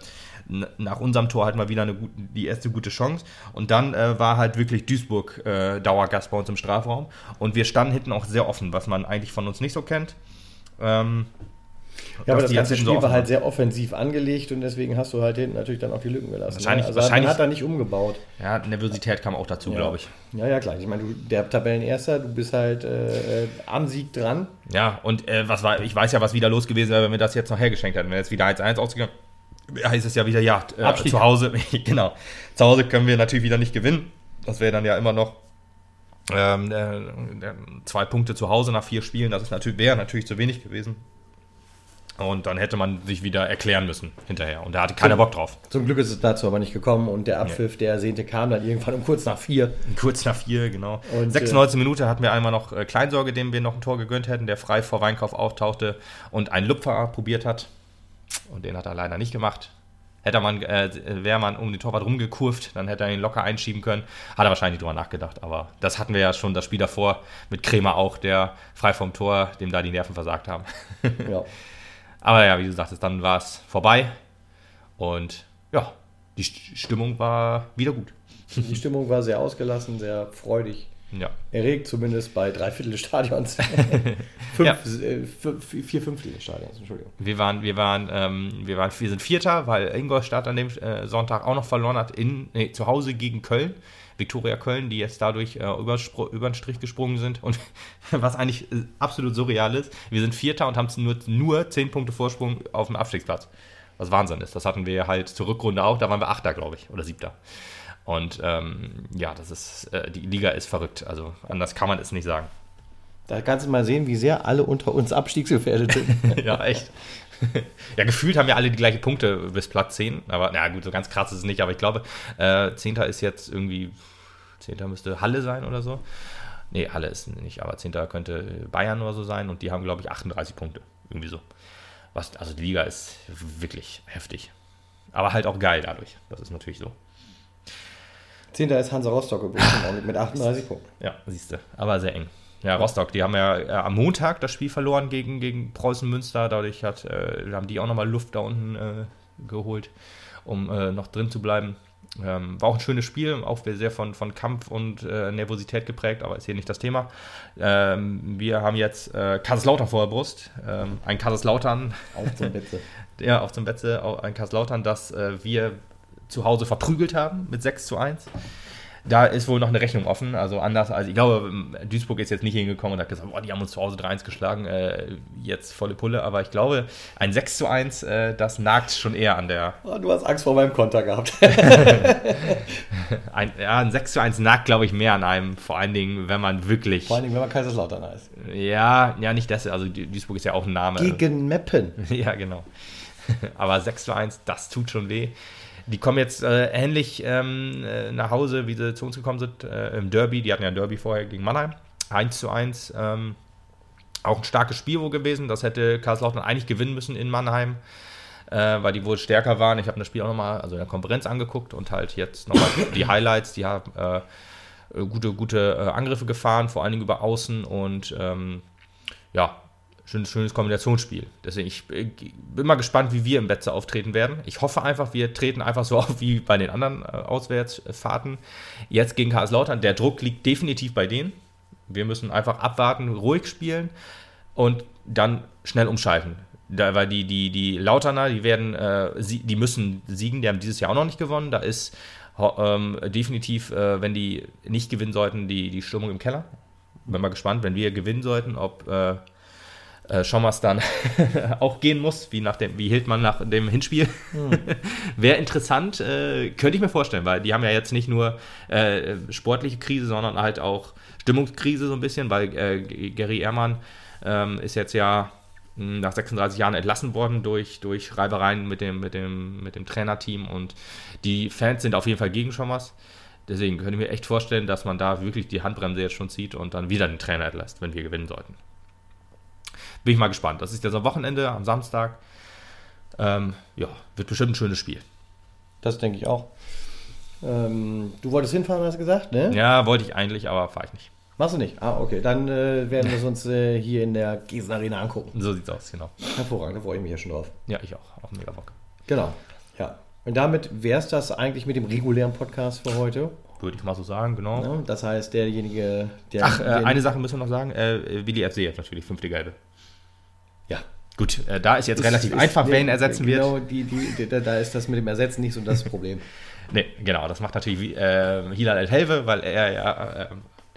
nach unserem Tor halt mal wieder eine gut, die erste gute Chance. Und dann äh, war halt wirklich Duisburg äh, Dauergast bei uns im Strafraum. Und wir standen hinten auch sehr offen, was man eigentlich von uns nicht so kennt. Ähm, Ja, aber das die ganze Spiel so war halt sehr offensiv angelegt und deswegen hast du halt hinten natürlich dann auch die Lücken gelassen. Wahrscheinlich- ne? also wahrscheinlich- hat da nicht umgebaut. Ja, Nervosität kam auch dazu, Ja. glaube ich. Ja, ja, klar. Ich meine, du, der Tabellenerster, du bist halt äh, am Sieg dran. Ja, und äh, was war, ich weiß ja, was wieder los gewesen wäre, wenn wir das jetzt noch hergeschenkt hätten. Wenn jetzt wieder 1-1 ausgegangen heißt es ja wieder, ja, äh, zu Hause, genau. Zu Hause können wir natürlich wieder nicht gewinnen. Das wäre dann ja immer noch ähm, äh, äh, zwei Punkte zu Hause nach vier Spielen. Das ist natürlich, wäre natürlich zu wenig gewesen. Und dann hätte man sich wieder erklären müssen hinterher. Und da hatte keiner Bock drauf. Zum Glück ist es dazu aber nicht gekommen und der Abpfiff, der ersehnte, kam dann irgendwann um kurz nach vier. Kurz nach vier, genau. Und, 96 Minute hatten wir einmal noch äh, Kleinsorge, dem wir noch ein Tor gegönnt hätten, der frei vor Weinkauf auftauchte und einen Lupfer probiert hat. Und den hat er leider nicht gemacht. Hätte man, äh, wäre man um den Torwart rumgekurvt, dann hätte er ihn locker einschieben können. Hat er wahrscheinlich drüber nachgedacht, aber das hatten wir ja schon das Spiel davor mit Kremer auch, der frei vom Tor, dem da die Nerven versagt haben. Ja. aber ja, wie du sagtest, dann war es vorbei und ja, die St- Stimmung war wieder gut. Die Stimmung war sehr ausgelassen, sehr freudig. Ja. Erregt, zumindest bei drei Viertel des Stadions. Fünf, Ja. äh, vier Fünftel des Stadions, Entschuldigung. Wir waren, wir waren, ähm, wir waren, wir sind Vierter, weil Ingolstadt an dem äh, Sonntag auch noch verloren hat in nee, zu Hause gegen Köln. Viktoria Köln, die jetzt dadurch äh, überspro- über den Strich gesprungen sind. Und was eigentlich äh, absolut surreal ist, wir sind Vierter und haben nur, nur 10 Punkte Vorsprung auf dem Abstiegsplatz. Was Wahnsinn ist. Das hatten wir halt zur Rückrunde auch. Da waren wir Achter, glaube ich, oder Siebter. Und ähm, ja, das ist, äh, die Liga ist verrückt. Also anders kann man es nicht sagen. Da kannst du mal sehen, wie sehr alle unter uns abstiegsgefährdet sind. ja, echt. ja, gefühlt haben wir alle die gleichen Punkte bis Platz 10. Aber na gut, so ganz krass ist es nicht. Aber ich glaube, äh, 10. ist jetzt irgendwie, 10. müsste Halle sein oder so. Nee, Halle ist nicht, aber 10. könnte Bayern oder so sein. Und die haben, glaube ich, 38 Punkte. Irgendwie so. Was, also die Liga ist wirklich heftig. Aber halt auch geil dadurch. Das ist natürlich so. Zehnter ist Hansa Rostock übrigens mit 38 Punkten. Ja, siehst du. Aber sehr eng. Ja, Rostock, die haben ja äh, am Montag das Spiel verloren gegen, gegen Preußen Münster. Dadurch hat, äh, haben die auch nochmal Luft da unten äh, geholt, um äh, noch drin zu bleiben. Ähm, war auch ein schönes Spiel, auch sehr von, von Kampf und äh, Nervosität geprägt, aber ist hier nicht das Thema. Ähm, wir haben jetzt äh, Kaiserslautern vor der Brust. Ähm, ein Kaiserslautern, Auf zum Betze. ja, auf dem Betze, ein Kaiserslautern, das äh, wir zu Hause verprügelt haben mit 6 zu 1. Da ist wohl noch eine Rechnung offen. Also anders als, ich glaube, Duisburg ist jetzt nicht hingekommen und hat gesagt, boah, die haben uns zu Hause 3-1 geschlagen, äh, jetzt volle Pulle. Aber ich glaube, ein 6 zu 1, äh, das nagt schon eher an der. Oh, du hast Angst vor meinem Konter gehabt. Ein, ja, ein 6 zu 1 nagt, glaube ich, mehr an einem. Vor allen Dingen, wenn man wirklich. Vor allem, wenn man Kaiserslautern heißt. Ja, ja, nicht das. Also Duisburg ist ja auch ein Name. Gegen Meppen. Ja, genau. Aber 6 zu 1, das tut schon weh. Die kommen jetzt äh, ähnlich ähm, äh, nach Hause, wie sie zu uns gekommen sind, äh, im Derby. Die hatten ja ein Derby vorher gegen Mannheim. 1 zu 1. Ähm, auch ein starkes Spiel wohl gewesen. Das hätte Karlslautern eigentlich gewinnen müssen in Mannheim, äh, weil die wohl stärker waren. Ich habe das Spiel auch nochmal, also in der Konferenz angeguckt und halt jetzt nochmal die Highlights. Die haben äh, gute, gute äh, Angriffe gefahren, vor allen Dingen über Außen und ähm, ja, schönes, schönes Kombinationsspiel. Deswegen, ich äh, bin mal gespannt, wie wir im Betze auftreten werden. Ich hoffe einfach, wir treten einfach so auf wie bei den anderen äh, Auswärtsfahrten. Jetzt gegen Karlslautern, der Druck liegt definitiv bei denen. Wir müssen einfach abwarten, ruhig spielen und dann schnell umschalten. Da, weil die, die, die Lauterner, die werden, äh, sie, die müssen siegen, die haben dieses Jahr auch noch nicht gewonnen. Da ist ähm, definitiv, äh, wenn die nicht gewinnen sollten, die, die Stimmung im Keller. Bin mal gespannt, wenn wir gewinnen sollten, ob äh, äh, Schommers dann auch gehen muss, wie, nach dem, wie Hildmann nach dem Hinspiel. Wäre interessant, äh, könnte ich mir vorstellen, weil die haben ja jetzt nicht nur äh, sportliche Krise, sondern halt auch Stimmungskrise so ein bisschen, weil äh, Gary Ehrmann ähm, ist jetzt ja mh, nach 36 Jahren entlassen worden durch, durch Reibereien mit dem, mit, dem, mit dem Trainerteam und die Fans sind auf jeden Fall gegen Schommers. Deswegen könnte ich mir echt vorstellen, dass man da wirklich die Handbremse jetzt schon zieht und dann wieder den Trainer entlässt, wenn wir gewinnen sollten. Bin ich mal gespannt. Das ist jetzt am Wochenende, am Samstag. Ähm, ja, wird bestimmt ein schönes Spiel. Das denke ich auch. Ähm, du wolltest hinfahren, hast du gesagt, ne? Ja, wollte ich eigentlich, aber fahre ich nicht. Machst du nicht? Ah, okay. Dann äh, werden wir es uns äh, hier in der Gießen Arena angucken. So sieht's aus, genau. Hervorragend, da freue ich mich ja schon drauf. Ja, ich auch. Auch mega Bock. Genau. Ja. Und damit wäre es das eigentlich mit dem regulären Podcast für heute. Würde ich mal so sagen, genau. Ne? Das heißt, derjenige, der. Ach, äh, eine Sache müssen wir noch sagen. Äh, Willi FC jetzt natürlich, fünfte Gelbe. Ja, Gut, äh, da ist jetzt relativ Ist- einfach, ihn ersetzen wird. Genau, die, da- da ist das mit dem Ersetzen nicht so das Problem. Nee, genau, das macht natürlich äh, Hilal El-Helve, weil er ja äh,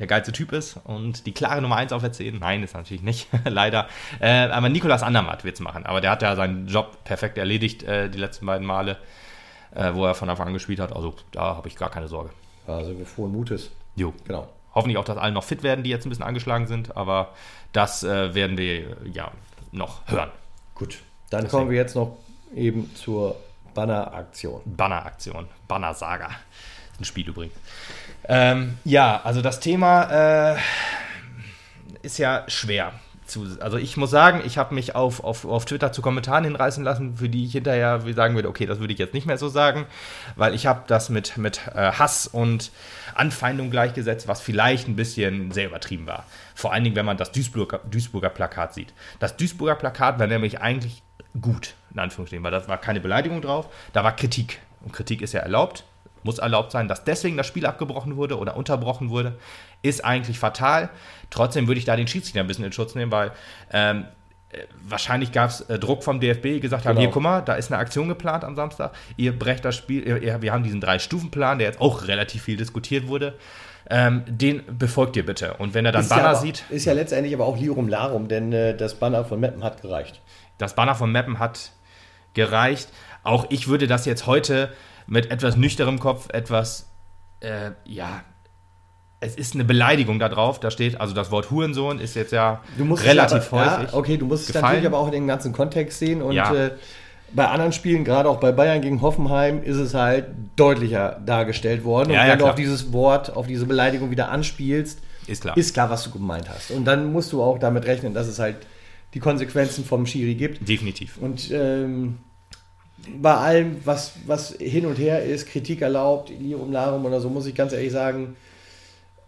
der geilste Typ ist und die klare Nummer 1 auf der 10. Nein, ist natürlich nicht, leider. Äh, aber Nikolas Andermatt wird es machen. Aber der hat ja seinen Job perfekt erledigt äh, die letzten beiden Male, äh, wo er von Anfang an gespielt hat. Also da habe ich gar keine Sorge. Also frohen Mutes. Jo. Genau. Hoffentlich auch, dass alle noch fit werden, die jetzt ein bisschen angeschlagen sind. Aber das äh, werden wir ja noch hören. Gut. Dann kommen wir jetzt noch eben zur Banner-Aktion. Banner-Aktion, Banner-Saga. Ein Spiel übrigens. Ähm, ja, also das Thema äh, ist ja schwer. Zu, also ich muss sagen, ich habe mich auf, auf, auf Twitter zu Kommentaren hinreißen lassen, für die ich hinterher sagen würde, okay, das würde ich jetzt nicht mehr so sagen, weil ich habe das mit, mit äh, Hass und Anfeindung gleichgesetzt, was vielleicht ein bisschen sehr übertrieben war. Vor allen Dingen, wenn man das Duisburger, Duisburger Plakat sieht. Das Duisburger Plakat war nämlich eigentlich gut, in Anführungsstrichen, weil da war keine Beleidigung drauf, da war Kritik. Und Kritik ist ja erlaubt, muss erlaubt sein, dass deswegen das Spiel abgebrochen wurde oder unterbrochen wurde, ist eigentlich fatal. Trotzdem würde ich da den Schiedsrichter ein bisschen in Schutz nehmen, weil ähm, äh, wahrscheinlich gab es äh, Druck vom DFB, die gesagt haben, Genau. hier, guck mal, da ist eine Aktion geplant am Samstag, ihr brecht das Spiel, ihr, ihr, wir haben diesen Drei-Stufen-Plan, der jetzt auch relativ viel diskutiert wurde, ähm, den befolgt ihr bitte. Und wenn er dann ist Banner ja aber, sieht, Ist ja letztendlich aber auch Lirum Larum, denn äh, das Banner von Meppen hat gereicht. das Banner von Meppen hat gereicht. Auch ich würde das jetzt heute mit etwas nüchternem Kopf, etwas, äh, ja, es ist eine Beleidigung da drauf. Da steht, also das Wort Hurensohn ist jetzt ja relativ aber, häufig. Ja, okay, du musst es natürlich aber auch in den ganzen Kontext sehen und Ja. äh, bei anderen Spielen, gerade auch bei Bayern gegen Hoffenheim, ist es halt deutlicher dargestellt worden. Ja, und ja, wenn du klar. auf dieses Wort, auf diese Beleidigung wieder anspielst, Ist klar. ist klar, was du gemeint hast. Und dann musst du auch damit rechnen, dass es halt die Konsequenzen vom Schiri gibt. Definitiv. Und ähm, bei allem, was, was hin und her ist, Kritik erlaubt, Lirum Larum oder so, muss ich ganz ehrlich sagen,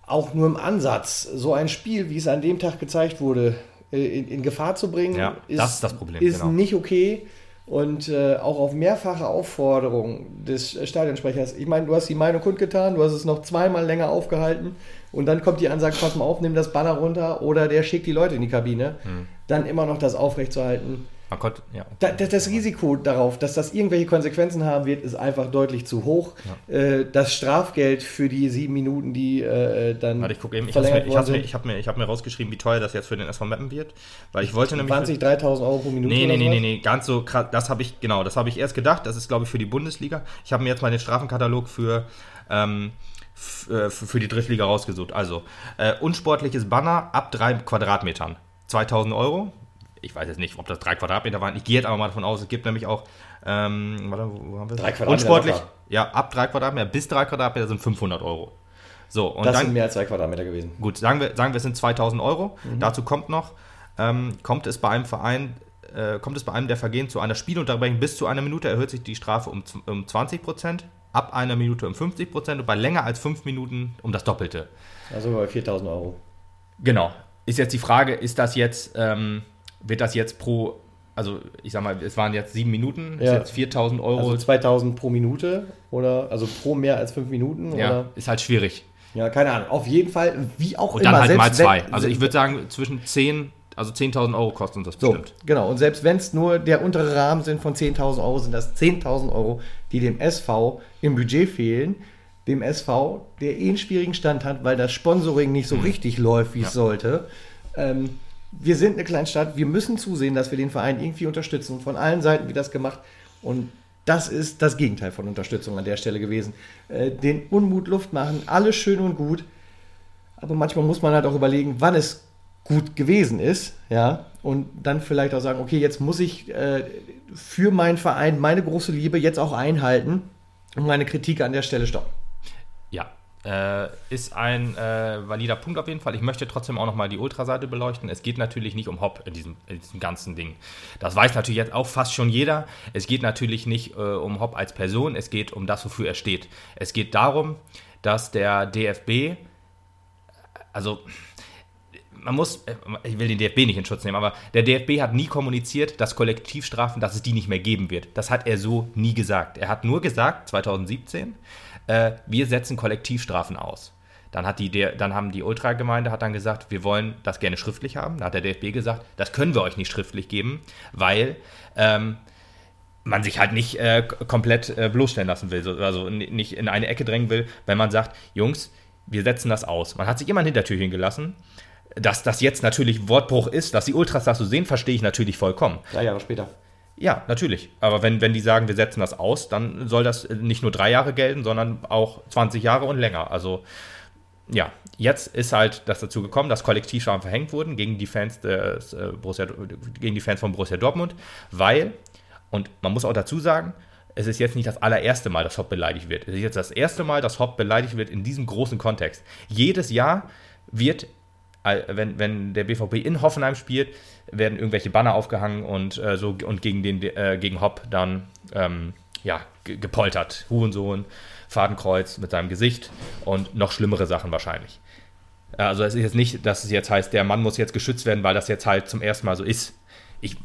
auch nur im Ansatz, so ein Spiel, wie es an dem Tag gezeigt wurde, äh, in, in Gefahr zu bringen, Ja, das ist das Problem, Ist genau. nicht okay. Und äh, auch auf mehrfache Aufforderung des Stadionsprechers. Ich meine, du hast die Meinung kundgetan, du hast es noch zweimal länger aufgehalten und dann kommt die Ansage, pass mal auf, nimm das Banner runter oder der schickt die Leute in die Kabine. Hm. Dann immer noch das aufrechtzuerhalten. Man konnte, ja. Da, da, das Risiko darauf, dass das irgendwelche Konsequenzen haben wird, ist einfach deutlich zu hoch. Äh, das Strafgeld für die sieben Minuten, die äh, dann Warte, ich gucke eben. Ich habe mir, ich hab's mir, ich hab mir, ich hab mir rausgeschrieben, wie teuer das jetzt für den SV Meppen wird. Weil ich wollte nämlich. 20, 3000 Euro pro Minute. Nee, nee, nee, nee, nee, ganz so krass. Das habe ich, genau, das habe ich erst gedacht. Das ist, glaube ich, für die Bundesliga. Ich habe mir jetzt mal den Strafenkatalog für, ähm, äh, für die Drittliga rausgesucht. Also, äh, unsportliches Banner ab drei Quadratmetern. 2000 Euro. Ich weiß jetzt nicht, ob das drei Quadratmeter waren. Ich gehe jetzt aber mal davon aus, es gibt nämlich auch, ähm, warte, wo haben wir Drei Quadratmeter Unsportlich, locker. ja, ab drei Quadratmeter bis drei Quadratmeter sind 500 Euro. So, und Das dann, sind mehr als zwei Quadratmeter gewesen. Gut, sagen wir, sagen wir, es sind 2000 Euro. Mhm. Dazu kommt noch, ähm, kommt es bei einem Verein, äh, kommt es bei einem der Vergehen zu einer Spielunterbrechung bis zu einer Minute, erhöht sich die Strafe um, um 20 Prozent, ab einer Minute um 50 Prozent und bei länger als fünf Minuten um das Doppelte. Also bei 4000 Euro. Genau. Ist jetzt die Frage, ist das jetzt, ähm, wird das jetzt pro, also ich sag mal, es waren jetzt sieben Minuten, Ja. ist jetzt 4000 Euro. Also 2000 pro Minute oder also pro mehr als fünf Minuten ja, oder ist halt schwierig. ja, keine Ahnung. Auf jeden Fall, wie auch Und immer. dann halt mal wenn- zwei. Also ich würde sagen, zwischen 10, also 10.000 Euro kostet uns das So, bestimmt. genau. Und selbst wenn es nur der untere Rahmen sind von 10.000 Euro, sind das 10.000 Euro, die dem SV im Budget fehlen. Dem SV, der eh einen schwierigen Stand hat, weil das Sponsoring nicht so richtig läuft, wie es. Ja. sollte. Ähm, wir sind eine Kleinstadt, wir müssen zusehen, dass wir den Verein irgendwie unterstützen. Von allen Seiten wird das gemacht. Und das ist das Gegenteil von Unterstützung an der Stelle gewesen. Äh, den Unmut Luft machen, alles schön und gut. Aber manchmal muss man halt auch überlegen, wann es gut gewesen ist, ja, und dann vielleicht auch sagen, okay, jetzt muss ich äh, für meinen Verein meine große Liebe jetzt auch einhalten und meine Kritik an der Stelle stoppen. Ja, äh, ist ein äh, valider Punkt auf jeden Fall. Ich möchte trotzdem auch nochmal die Ultraseite beleuchten. Es geht natürlich nicht um Hopp in diesem, in diesem ganzen Ding. Das weiß natürlich jetzt auch fast schon jeder. Es geht natürlich nicht äh, um Hopp als Person, es geht um das, wofür er steht. Es geht darum, dass der DFB, also man muss, äh, ich will den DFB nicht in Schutz nehmen, aber der DFB hat nie kommuniziert, dass Kollektivstrafen, dass es die nicht mehr geben wird. Das hat er so nie gesagt. Er hat nur gesagt, 2017, äh, wir setzen Kollektivstrafen aus. Dann, hat die, dann haben die Ultragemeinde hat dann gesagt, wir wollen das gerne schriftlich haben. Da hat der DFB gesagt, das können wir euch nicht schriftlich geben, weil ähm, man sich halt nicht äh, komplett äh, bloßstellen lassen will, so, also nicht in eine Ecke drängen will, wenn man sagt, Jungs, wir setzen das aus. Man hat sich immer ein Hintertürchen gelassen. Dass das jetzt natürlich Wortbruch ist, dass die Ultras das so sehen, verstehe ich natürlich vollkommen. Drei Jahre später. Ja, natürlich. Aber wenn, wenn die sagen, wir setzen das aus, dann soll das nicht nur drei Jahre gelten, sondern auch 20 Jahre und länger. Also ja, jetzt ist halt das dazu gekommen, dass Kollektivstrafen verhängt wurden gegen die Fans des, äh, Borussia, gegen die Fans von Borussia Dortmund, weil, und man muss auch dazu sagen, es ist jetzt nicht das allererste Mal, dass Hopp beleidigt wird. Es ist jetzt das erste Mal, dass Hopp beleidigt wird in diesem großen Kontext. Jedes Jahr wird, wenn, wenn der BVB in Hoffenheim spielt, werden irgendwelche Banner aufgehangen und, äh, so, und gegen, den, äh, gegen Hopp dann ähm, ja, gepoltert. Hurensohn, Fadenkreuz mit seinem Gesicht und noch schlimmere Sachen wahrscheinlich. Also es ist jetzt nicht, dass es jetzt heißt, der Mann muss jetzt geschützt werden, weil das jetzt halt zum ersten Mal so ist. Ich,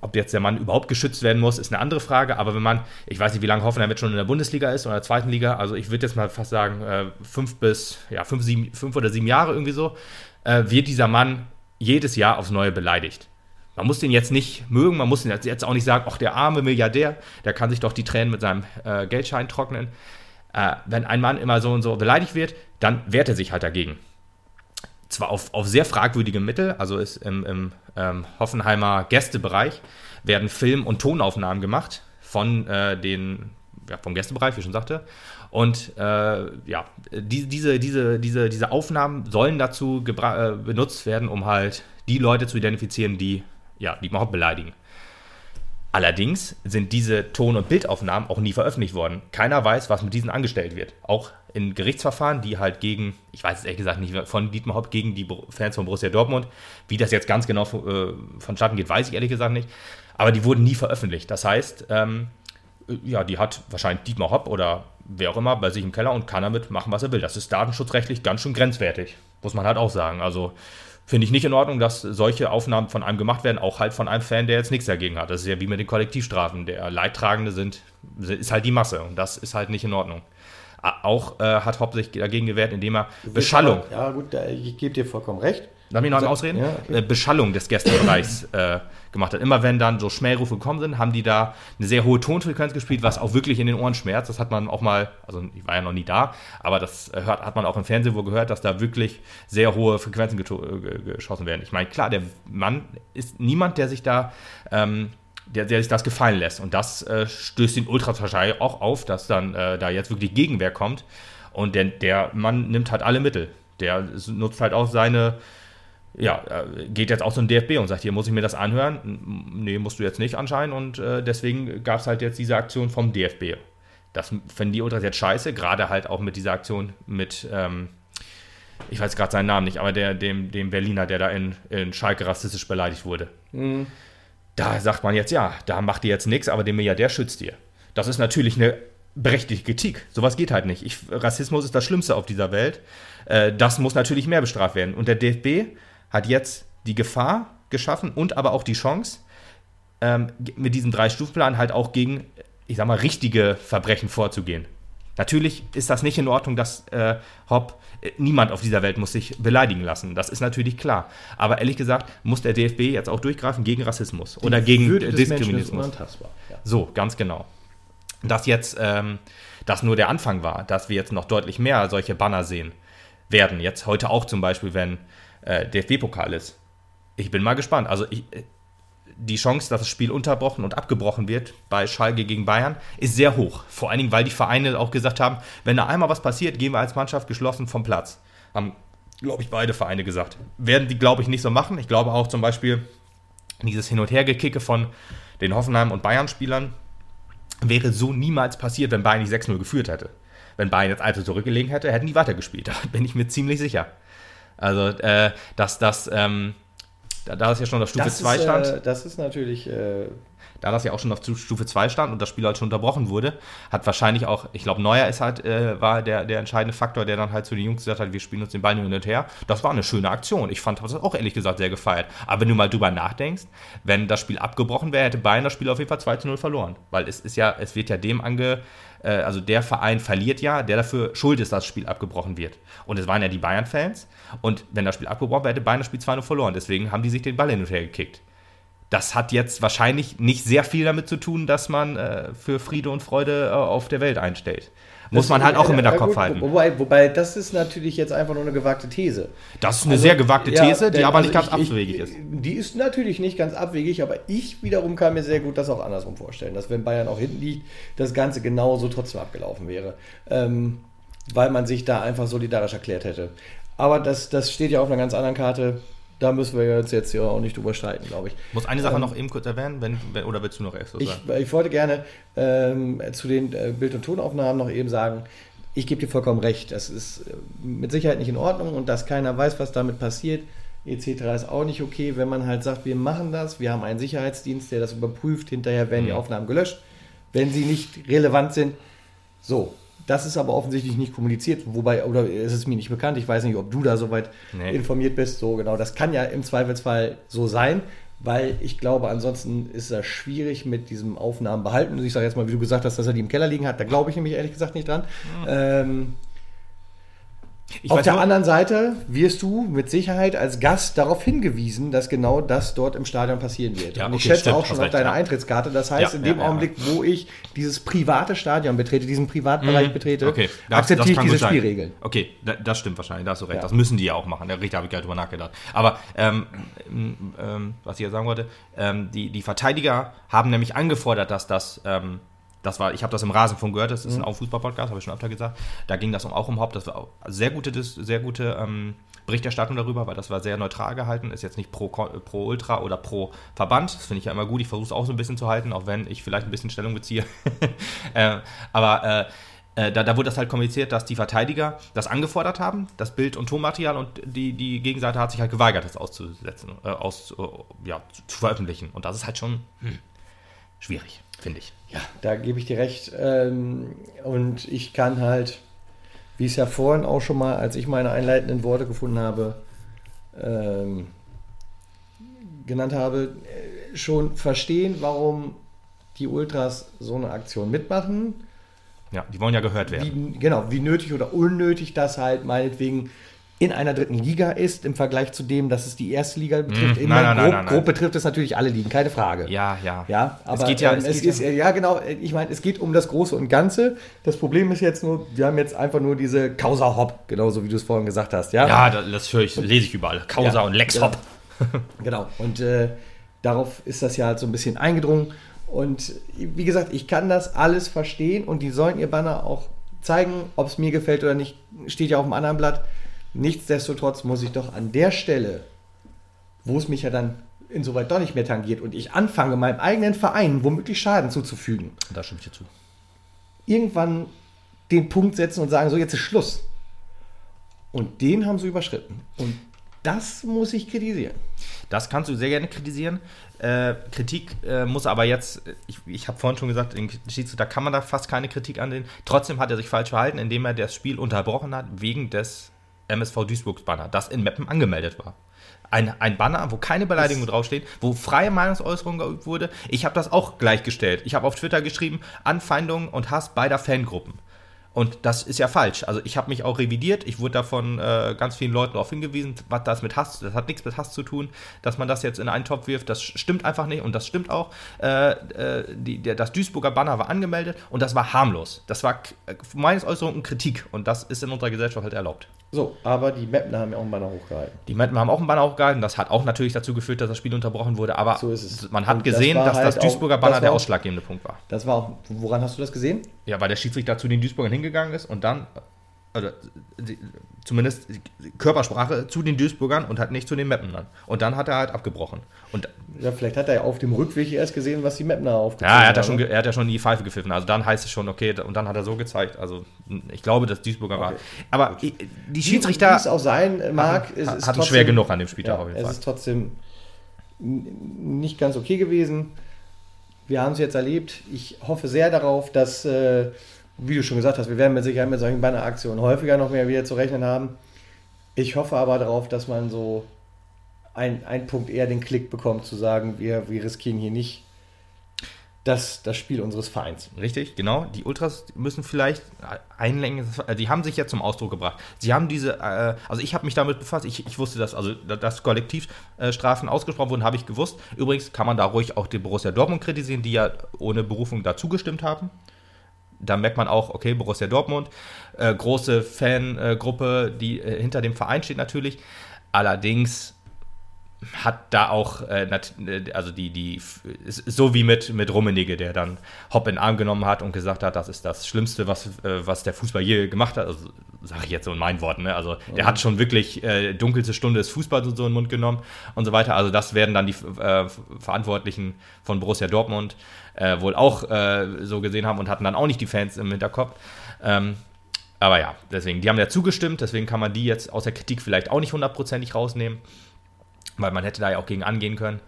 ob jetzt der Mann überhaupt geschützt werden muss, ist eine andere Frage. Aber wenn man, ich weiß nicht, wie lange Hoffenheim jetzt schon in der Bundesliga ist oder in der zweiten Liga, also ich würde jetzt mal fast sagen, äh, fünf bis, ja, fünf, sieben, fünf oder sieben Jahre irgendwie so, äh, wird dieser Mann jedes Jahr aufs Neue beleidigt. Man muss den jetzt nicht mögen, man muss den jetzt auch nicht sagen, ach, der arme Milliardär, der kann sich doch die Tränen mit seinem äh, Geldschein trocknen. Äh, wenn ein Mann immer so und so beleidigt wird, dann wehrt er sich halt dagegen. Zwar auf, auf sehr fragwürdige Mittel, also ist im, im ähm, Hoffenheimer Gästebereich werden Film- und Tonaufnahmen gemacht von äh, den, ja, vom Gästebereich, wie ich schon sagte. Und äh, ja, die, diese, diese, diese, diese Aufnahmen sollen dazu äh, benutzt werden, um halt die Leute zu identifizieren, die, ja, die überhaupt beleidigen. Allerdings sind diese Ton- und Bildaufnahmen auch nie veröffentlicht worden. Keiner weiß, was mit diesen angestellt wird. Auch in Gerichtsverfahren, die halt gegen, ich weiß es ehrlich gesagt nicht, von Dietmar Hopp gegen die Fans von Borussia Dortmund, wie das jetzt ganz genau äh, vonstatten geht, weiß ich ehrlich gesagt nicht. Aber die wurden nie veröffentlicht. Das heißt, ähm, ja, die hat wahrscheinlich Dietmar Hopp oder wer auch immer bei sich im Keller und kann damit machen, was er will. Das ist datenschutzrechtlich ganz schön grenzwertig, muss man halt auch sagen. Also finde ich nicht in Ordnung, dass solche Aufnahmen von einem gemacht werden, auch halt von einem Fan, der jetzt nichts dagegen hat. Das ist ja wie mit den Kollektivstrafen. Der Leidtragende sind, ist halt die Masse und das ist halt nicht in Ordnung. Auch äh, hat Hopp sich dagegen gewehrt, indem er Beschallung. Ja, gut, ich gebe dir vollkommen recht. Darf ich noch einmal ausreden? Ja, okay. Äh, Beschallung des Gästebereichs äh, gemacht hat. Immer wenn dann so Schmährufe gekommen sind, haben die da eine sehr hohe Tonfrequenz gespielt, was auch wirklich in den Ohren schmerzt. Das hat man auch mal, also ich war ja noch nie da, aber das äh, hört, hat man auch im Fernsehen wohl gehört, dass da wirklich sehr hohe Frequenzen äh, geschossen werden. Ich meine, klar, der Mann ist niemand, der sich da, ähm, der, der sich das gefallen lässt. Und das äh, stößt den Ultras wahrscheinlich auch auf, dass dann äh, da jetzt wirklich Gegenwehr kommt. Und der, der Mann nimmt halt alle Mittel. Der nutzt halt auch seine ja, äh, geht jetzt auch so ein DFB und sagt, hier muss ich mir das anhören. Nee, musst du jetzt nicht anscheinend. Und äh, deswegen gab es halt jetzt diese Aktion vom DFB. Das finden die Ultras jetzt scheiße, gerade halt auch mit dieser Aktion mit, ähm, ich weiß gerade seinen Namen nicht, aber der, dem, dem Berliner, der da in, in Schalke rassistisch beleidigt wurde. Mhm. Da sagt man jetzt, ja, da macht ihr jetzt nichts, aber der Milliardär schützt ihr. Das ist natürlich eine berechtigte Kritik. Sowas geht halt nicht. Ich, Rassismus ist das Schlimmste auf dieser Welt. Äh, das muss natürlich mehr bestraft werden. Und der DFB hat jetzt die Gefahr geschaffen und aber auch die Chance, ähm, mit diesem Drei-Stufen-Plan halt auch gegen, ich sag mal, richtige Verbrechen vorzugehen. Natürlich ist das nicht in Ordnung, dass äh, Hopp, äh, niemand auf dieser Welt muss sich beleidigen lassen. Das ist natürlich klar. Aber ehrlich gesagt muss der DFB jetzt auch durchgreifen gegen Rassismus die oder gegen Würde Diskriminismus. Ja. So, ganz genau. Dass jetzt ähm, das nur der Anfang war, dass wir jetzt noch deutlich mehr solche Banner sehen werden. Jetzt heute auch zum Beispiel, wenn äh, DFB-Pokal ist. Ich bin mal gespannt. Also ich, äh, die Chance, dass das Spiel unterbrochen und abgebrochen wird bei Schalke gegen Bayern, ist sehr hoch. Vor allen Dingen, weil die Vereine auch gesagt haben, wenn da einmal was passiert, gehen wir als Mannschaft geschlossen vom Platz. Haben, glaube ich, beide Vereine gesagt. Werden die, glaube ich, nicht so machen. Ich glaube auch zum Beispiel, dieses Hin- und Hergekicke von den Hoffenheim- und Bayern-Spielern wäre so niemals passiert, wenn Bayern nicht 6-0 geführt hätte. Wenn Bayern jetzt also zurückgelegen hätte, hätten die weitergespielt. Da bin ich mir ziemlich sicher. Also, äh, dass das, ähm, da, da ist ja schon auf Stufe 2 stand. Äh, das ist natürlich. Äh, da das ja auch schon auf Stufe 2 stand und das Spiel halt schon unterbrochen wurde, hat wahrscheinlich auch, ich glaube, Neuer ist halt, äh, war der, der entscheidende Faktor, der dann halt zu den Jungs gesagt hat, wir spielen uns den Ball hin und her. Das war eine schöne Aktion. Ich fand das auch ehrlich gesagt sehr gefeiert. Aber wenn du mal drüber nachdenkst, wenn das Spiel abgebrochen wäre, hätte Bayern das Spiel auf jeden Fall 2 zu 0 verloren. Weil es ist ja, es wird ja dem ange, äh, also der Verein verliert ja, der dafür schuld ist, dass das Spiel abgebrochen wird. Und es waren ja die Bayern-Fans. Und wenn das Spiel abgebrochen wäre, hätte Bayern das Spiel 2-0 verloren. Deswegen haben die sich den Ball hin und her gekickt. Das hat jetzt wahrscheinlich nicht sehr viel damit zu tun, dass man äh, für Friede und Freude äh, auf der Welt einstellt. Muss man halt auch im Hinterkopf halten. Wobei, wobei, das ist natürlich jetzt einfach nur eine gewagte These. Das ist eine also, sehr gewagte These, ja, die aber also nicht ganz ich, abwegig ist. Die ist natürlich nicht ganz abwegig, aber ich wiederum kann mir sehr gut das auch andersrum vorstellen, dass wenn Bayern auch hinten liegt, das Ganze genauso trotzdem abgelaufen wäre. Ähm, weil man sich da einfach solidarisch erklärt hätte. Aber das, das steht ja auf einer ganz anderen Karte da müssen wir jetzt, jetzt ja auch nicht drüber streiten, glaube ich. Muss eine Sache ähm, noch eben kurz erwähnen, wenn, wenn, oder willst du noch erst was sagen? Ich, ich wollte gerne ähm, zu den äh, Bild- und Tonaufnahmen noch eben sagen, ich gebe dir vollkommen recht, das ist äh, mit Sicherheit nicht in Ordnung und dass keiner weiß, was damit passiert, etc. ist auch nicht okay, wenn man halt sagt, wir machen das, wir haben einen Sicherheitsdienst, der das überprüft, hinterher werden mhm. die Aufnahmen gelöscht, wenn sie nicht relevant sind. So, das ist aber offensichtlich nicht kommuniziert, wobei, oder es ist mir nicht bekannt, ich weiß nicht, ob du da soweit nee. informiert bist. So genau, das kann ja im Zweifelsfall so sein, weil ich glaube, ansonsten ist es schwierig mit diesem Aufnahmen behalten. Ich sage jetzt mal, wie du gesagt hast, dass er die im Keller liegen hat, da glaube ich nämlich ehrlich gesagt nicht dran. Mhm. Ähm, ich Auf der nur, anderen Seite wirst du mit Sicherheit als Gast darauf hingewiesen, dass genau das dort im Stadion passieren wird. Ja, und ich schätze stimmt, auch schon auf deine ja. Eintrittskarte. Das heißt, ja, in dem Augenblick, wo ich dieses private Stadion betrete, diesen Privatbereich mhm. betrete, okay. das, akzeptiere das ich diese Spielregeln. Okay, das stimmt wahrscheinlich, da hast du recht. Das müssen die ja auch machen. Der Richter habe ich gerade drüber nachgedacht. Aber ähm, ähm, was ich ja sagen wollte, ähm, die, die Verteidiger haben nämlich angefordert, dass das ähm, das war, ich habe das im Rasenfunk gehört, das ist mhm. ein Fußball-Podcast, habe ich schon öfter gesagt. Da ging das auch um Haupt. Das war sehr gute, sehr gute ähm, Berichterstattung darüber, weil das war sehr neutral gehalten. Ist jetzt nicht pro, pro Ultra oder pro Verband. Das finde ich ja immer gut. Ich versuche es auch so ein bisschen zu halten, auch wenn ich vielleicht ein bisschen Stellung beziehe. äh, aber äh, äh, da, da, wurde das halt kommuniziert, dass die Verteidiger das angefordert haben, das Bild- und Tonmaterial, und die, die Gegenseite hat sich halt geweigert, das auszusetzen, äh, aus, äh, ja, zu veröffentlichen. Und das ist halt schon hm, schwierig, finde ich. Ja, da gebe ich dir recht. Ähm, und ich kann halt, wie es ja vorhin auch schon mal, als ich meine einleitenden Worte gefunden habe, ähm, genannt habe, äh, schon verstehen, warum die Ultras so eine Aktion mitmachen. Ja, die wollen ja gehört werden. Wie, genau, wie nötig oder unnötig das halt meinetwegen in einer dritten Liga ist, im Vergleich zu dem, dass es die erste Liga betrifft. Mm, nein, nein, grob, nein, grob, betrifft es natürlich alle Ligen, keine Frage. Ja, ja. Ja, aber es geht ja, ähm, es, es geht ist, ja. ja genau, ich meine, es geht um das Große und Ganze. Das Problem ist jetzt nur, wir haben jetzt einfach nur diese Causa Hop, genauso wie du es vorhin gesagt hast. Ja, ja das höre ich, lese ich überall. Causa ja, und Lex genau. Hop. genau, und äh, darauf ist das ja halt so ein bisschen eingedrungen. Und wie gesagt, ich kann das alles verstehen und die sollen ihr Banner auch zeigen, ob es mir gefällt oder nicht, steht ja auf dem anderen Blatt. Nichtsdestotrotz muss ich doch an der Stelle, wo es mich ja dann insoweit doch nicht mehr tangiert und ich anfange, meinem eigenen Verein womöglich Schaden zuzufügen. Da stimme ich dir zu. Irgendwann den Punkt setzen und sagen, so jetzt ist Schluss. Und den haben sie überschritten. Und das muss ich kritisieren. Das kannst du sehr gerne kritisieren. Äh, Kritik äh, muss aber jetzt, ich, ich habe vorhin schon gesagt, in da kann man da fast keine Kritik anlehnen. Trotzdem hat er sich falsch verhalten, indem er das Spiel unterbrochen hat, wegen des MSV Duisburgs Banner, das in Meppen angemeldet war. Ein, ein Banner, wo keine Beleidigung draufsteht, wo freie Meinungsäußerung geübt wurde. Ich habe das auch gleichgestellt. Ich habe auf Twitter geschrieben, Anfeindungen und Hass beider Fangruppen. Und das ist ja falsch. Also ich habe mich auch revidiert. Ich wurde davon äh, ganz vielen Leuten darauf hingewiesen, was das mit Hass, das hat nichts mit Hass zu tun, dass man das jetzt in einen Topf wirft. Das stimmt einfach nicht und das stimmt auch. Äh, äh, die, der, das Duisburger Banner war angemeldet und das war harmlos. Das war äh, meines Äußerungen Kritik und das ist in unserer Gesellschaft halt erlaubt. So, aber die Mappen haben ja auch einen Banner hochgehalten. Die Mappen haben auch einen Banner hochgehalten. Das hat auch natürlich dazu geführt, dass das Spiel unterbrochen wurde. Aber so man hat und gesehen, das dass halt das Duisburger auch, Banner das der ausschlaggebende Punkt war. Das war auch, woran hast du das gesehen? Ja, weil der Schiedsrichter zu den Duisburgern hingegangen ist und dann also zumindest Körpersprache zu den Duisburgern und hat nicht zu den Mappenern. Und dann hat er halt abgebrochen. Und ja, vielleicht hat er ja auf dem Rückweg erst gesehen, was die Mapner aufgezeigt haben. Ja, er hat, ja schon, er hat ja schon die Pfeife gepfiffen. Also dann heißt es schon, okay, und dann hat er so gezeigt. Also ich glaube, dass Duisburger okay. war. Aber Gut. die Schiedsrichter. Wie es auch sein mag, hat, ist, ist hatten schwer genug an dem Spieltag ja, Es ist trotzdem nicht ganz okay gewesen Wir haben es jetzt erlebt. Ich hoffe sehr darauf, dass, äh, wie du schon gesagt hast, wir werden mit Sicherheit mit solchen Banneraktionen häufiger noch mehr wieder zu rechnen haben. Ich hoffe aber darauf, dass man so ein, ein Punkt eher den Klick bekommt, zu sagen, wir, wir riskieren hier nicht das, das Spiel unseres Vereins. Richtig, genau. Die Ultras müssen vielleicht einlenken, äh, die haben sich ja zum Ausdruck gebracht. Sie haben diese, äh, also ich habe mich damit befasst, ich, ich wusste das, also dass Kollektivstrafen ausgesprochen wurden, habe ich gewusst. Übrigens kann man da ruhig auch die Borussia Dortmund kritisieren, die ja ohne Berufung dazu gestimmt haben. Da merkt man auch, okay, Borussia Dortmund, äh, große Fangruppe, die äh, hinter dem Verein steht natürlich. Allerdings hat da auch, äh, äh also die, die, so wie mit, mit Rummenigge, der dann Hopp in den Arm genommen hat und gesagt hat, das ist das Schlimmste, was, äh, was der Fußball je gemacht hat. Also, sage ich jetzt so in meinen Worten. Ne? Also, der mhm. hat schon wirklich äh, dunkelste Stunde des Fußballs so in den Mund genommen und so weiter. Also, das werden dann die äh, Verantwortlichen von Borussia Dortmund äh, wohl auch so gesehen haben und hatten dann auch nicht die Fans im Hinterkopf. Ähm, aber ja, deswegen, die haben ja zugestimmt, deswegen kann man die jetzt aus der Kritik vielleicht auch nicht hundertprozentig rausnehmen weil man hätte da ja auch gegen angehen können.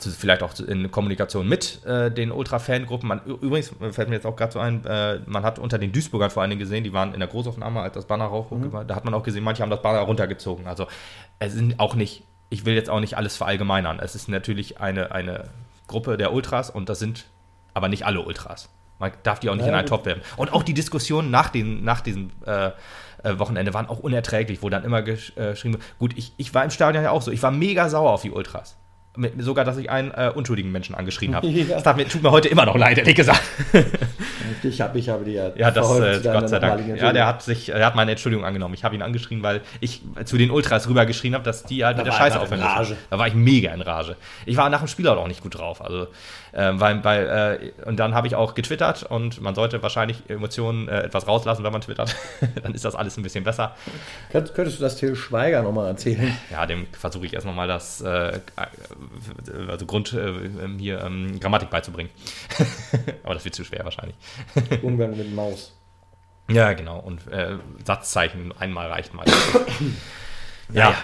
Vielleicht auch in Kommunikation mit äh, den Ultra-Fangruppen. Übrigens fällt mir jetzt auch gerade so ein, äh, man hat unter den Duisburgern vor allen Dingen gesehen, die waren in der Großaufnahme, als das Banner rauf, mhm. da hat man auch gesehen, manche haben das Banner runtergezogen. Also es sind auch nicht, ich will jetzt auch nicht alles verallgemeinern. Es ist natürlich eine, eine Gruppe der Ultras und das sind aber nicht alle Ultras. Man darf die auch nicht ja, in einen Top werfen. Und auch die Diskussionen nach, den, nach diesem äh, äh, Wochenende waren auch unerträglich, wo dann immer gesch äh, geschrieben wird. Gut, ich, ich war im Stadion ja auch so. Ich war mega sauer auf die Ultras. Mit, sogar, dass ich einen äh, unschuldigen Menschen angeschrien habe. Ja. Das mir, tut mir heute immer noch leid, ehrlich gesagt. ich habe ich hab die ja, ja das, äh, Gott sei Dank. Ja, der hat sich, er hat meine Entschuldigung angenommen. Ich habe ihn angeschrien, weil ich zu den Ultras rübergeschrien habe, dass die halt da mit der Scheiße aufhören. Da war ich mega in Rage. Ich war nach dem Spiel auch nicht gut drauf. Also, äh, weil, weil, äh, und dann habe ich auch getwittert und man sollte wahrscheinlich Emotionen äh, etwas rauslassen, wenn man twittert. dann ist das alles ein bisschen besser. Könntest, könntest du das Till Schweiger nochmal erzählen? Ja, dem versuche ich erstmal mal das äh, also Grund äh, ähm, hier ähm, Grammatik beizubringen. Aber das wird zu schwer wahrscheinlich. Umgang mit Maus. Ja, genau. Und äh, Satzzeichen einmal reicht mal. ja. ja.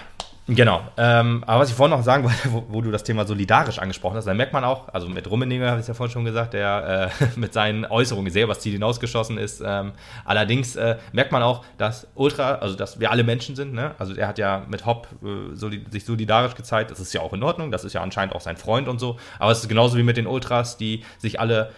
Genau. Ähm, aber was ich vorhin noch sagen wollte, wo, wo, du das Thema solidarisch angesprochen hast, da merkt man auch, also mit Rummeninger habe ich es ja vorhin schon gesagt, der äh, mit seinen Äußerungen sehr was Ziel hinausgeschossen ist. Ähm, allerdings äh, merkt man auch, dass Ultra, also dass wir alle Menschen sind, ne? Also er hat ja mit Hopp äh, solid sich solidarisch gezeigt, das ist ja auch in Ordnung, das ist ja anscheinend auch sein Freund und so. Aber es ist genauso wie mit den Ultras, die sich alle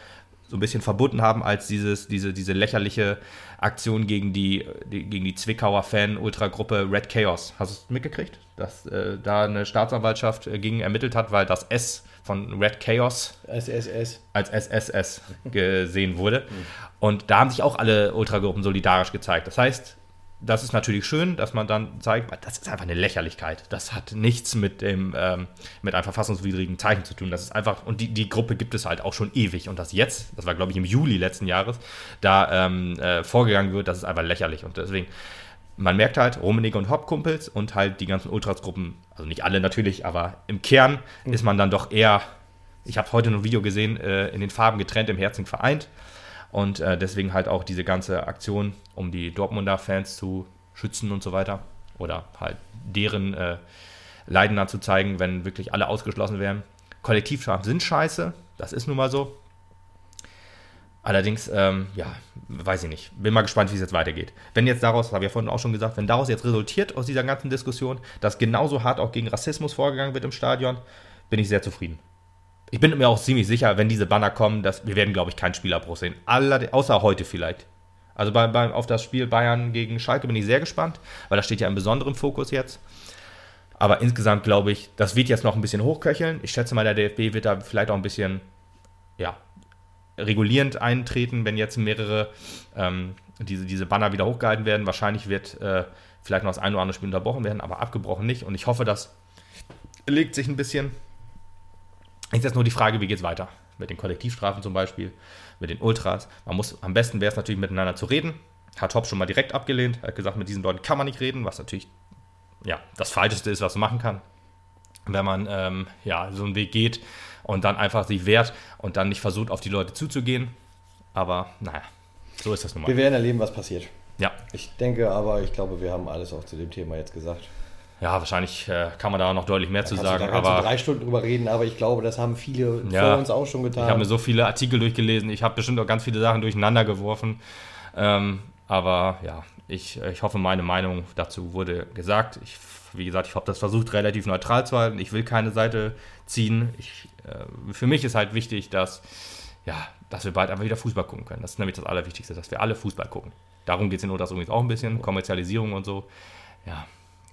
so ein bisschen verbunden haben als dieses, diese, diese lächerliche Aktion gegen die, die gegen die Zwickauer Fan-Ultragruppe Red Chaos. Hast du es mitgekriegt? Dass äh, da eine Staatsanwaltschaft äh, gegen ermittelt hat, weil das S von Red Chaos als SS, als SSS gesehen wurde. Und da haben sich auch alle Ultragruppen solidarisch gezeigt. Das heißt, das ist natürlich schön, dass man dann zeigt, das ist einfach eine Lächerlichkeit. Das hat nichts mit dem ähm, mit einem verfassungswidrigen Zeichen zu tun. Das ist einfach und die, die Gruppe gibt es halt auch schon ewig und das jetzt, das war glaube ich im Juli letzten Jahres, da ähm, äh, vorgegangen wird, das ist einfach lächerlich und deswegen man merkt halt, Rummenigge und Hauptkumpels und halt die ganzen Ultras-Gruppen, also nicht alle natürlich, aber im Kern mhm. ist man dann doch eher, ich habe heute noch ein Video gesehen, äh, in den Farben getrennt, im Herzen vereint. Und äh, deswegen halt auch diese ganze Aktion, um die Dortmunder Fans zu schützen und so weiter. Oder halt deren äh, Leiden zu zeigen, wenn wirklich alle ausgeschlossen wären. Kollektivstrafen sind scheiße, das ist nun mal so. Allerdings, ähm, ja, weiß ich nicht. Bin mal gespannt, wie es jetzt weitergeht. Wenn jetzt daraus, das habe ich ja vorhin auch schon gesagt, wenn daraus jetzt resultiert aus dieser ganzen Diskussion, dass genauso hart auch gegen Rassismus vorgegangen wird im Stadion, bin ich sehr zufrieden ich bin mir auch ziemlich sicher, wenn diese Banner kommen, dass wir werden, glaube ich, keinen Spielabbruch sehen. Aller, außer heute vielleicht. Also bei, bei, auf das Spiel Bayern gegen Schalke bin ich sehr gespannt, weil da steht ja im besonderen Fokus jetzt. Aber insgesamt glaube ich, das wird jetzt noch ein bisschen hochköcheln. Ich schätze mal, der DFB wird da vielleicht auch ein bisschen ja, regulierend eintreten, wenn jetzt mehrere ähm, diese, diese Banner wieder hochgehalten werden. Wahrscheinlich wird äh, vielleicht noch das ein oder andere Spiel unterbrochen werden, aber abgebrochen nicht. Und ich hoffe, das legt sich ein bisschen. Ist jetzt nur die Frage, wie geht es weiter? Mit den Kollektivstrafen zum Beispiel, mit den Ultras. Man muss, am besten wäre es natürlich miteinander zu reden. Hat Hopp schon mal direkt abgelehnt. Hat gesagt, mit diesen Leuten kann man nicht reden, was natürlich ja, das Falscheste ist, was man machen kann. Wenn man ähm, ja, so einen Weg geht und dann einfach sich wehrt und dann nicht versucht, auf die Leute zuzugehen. Aber naja, so ist das nun mal. Wir werden erleben, was passiert. Ja. Ich denke aber, ich glaube, wir haben alles auch zu dem Thema jetzt gesagt. Ja, wahrscheinlich äh, kann man da noch deutlich mehr zu Kannst du- sagen, da aber drei Stunden drüber reden, aber ich glaube, das haben viele Ja. vor uns auch schon ich habe getan. mir so viele Artikel durchgelesen. Ich habe bestimmt auch ganz viele Sachen durcheinander geworfen. Ähm, aber ja, ich, ich hoffe, meine Meinung dazu wurde gesagt. Ich, wie gesagt, ich habe das versucht, relativ neutral zu halten. Ich will keine Seite ziehen. Ich, äh, für mich ist halt wichtig, dass, ja, dass wir bald einfach wieder Fußball gucken können. Das ist nämlich das Allerwichtigste, dass wir alle Fußball gucken. Darum geht es in Ultras übrigens auch ein bisschen. Kommerzialisierung und so. Ja,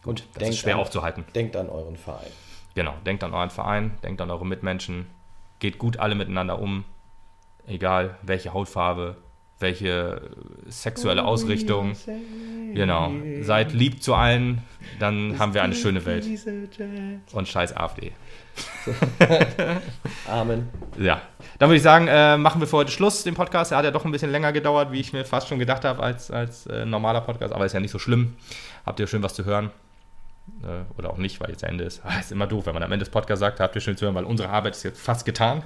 Und das denkt ist schwer an, aufzuhalten. Denkt an euren Verein. Genau, denkt an euren Verein, denkt an eure Mitmenschen, geht gut alle miteinander um, egal welche Hautfarbe, welche sexuelle Ausrichtung. Genau, seid lieb zu allen, dann haben wir eine schöne Welt. Und scheiß AfD. Amen. Ja, dann würde ich sagen, äh, machen wir für heute Schluss, den Podcast. Der hat ja doch ein bisschen länger gedauert, wie ich mir fast schon gedacht habe, als, als äh, normaler Podcast. Aber ist ja nicht so schlimm. Habt ihr schön was zu hören? Äh, oder auch nicht, weil jetzt Ende ist. Ah, ist immer doof, wenn man am Ende des Podcasts sagt, habt ihr schön zu hören, weil unsere Arbeit ist jetzt fast getan.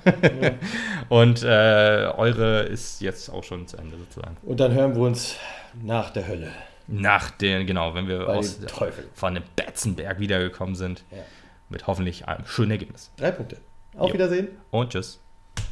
Und äh, eure ist jetzt auch schon zu Ende sozusagen. Und dann hören wir uns nach der Hölle. Nach den, genau, wenn wir Bei aus dem Teufel. von dem Betzenberg wiedergekommen sind. Ja. Mit hoffentlich einem schönen Ergebnis. Drei Punkte. Auf Jo. Wiedersehen. Und tschüss.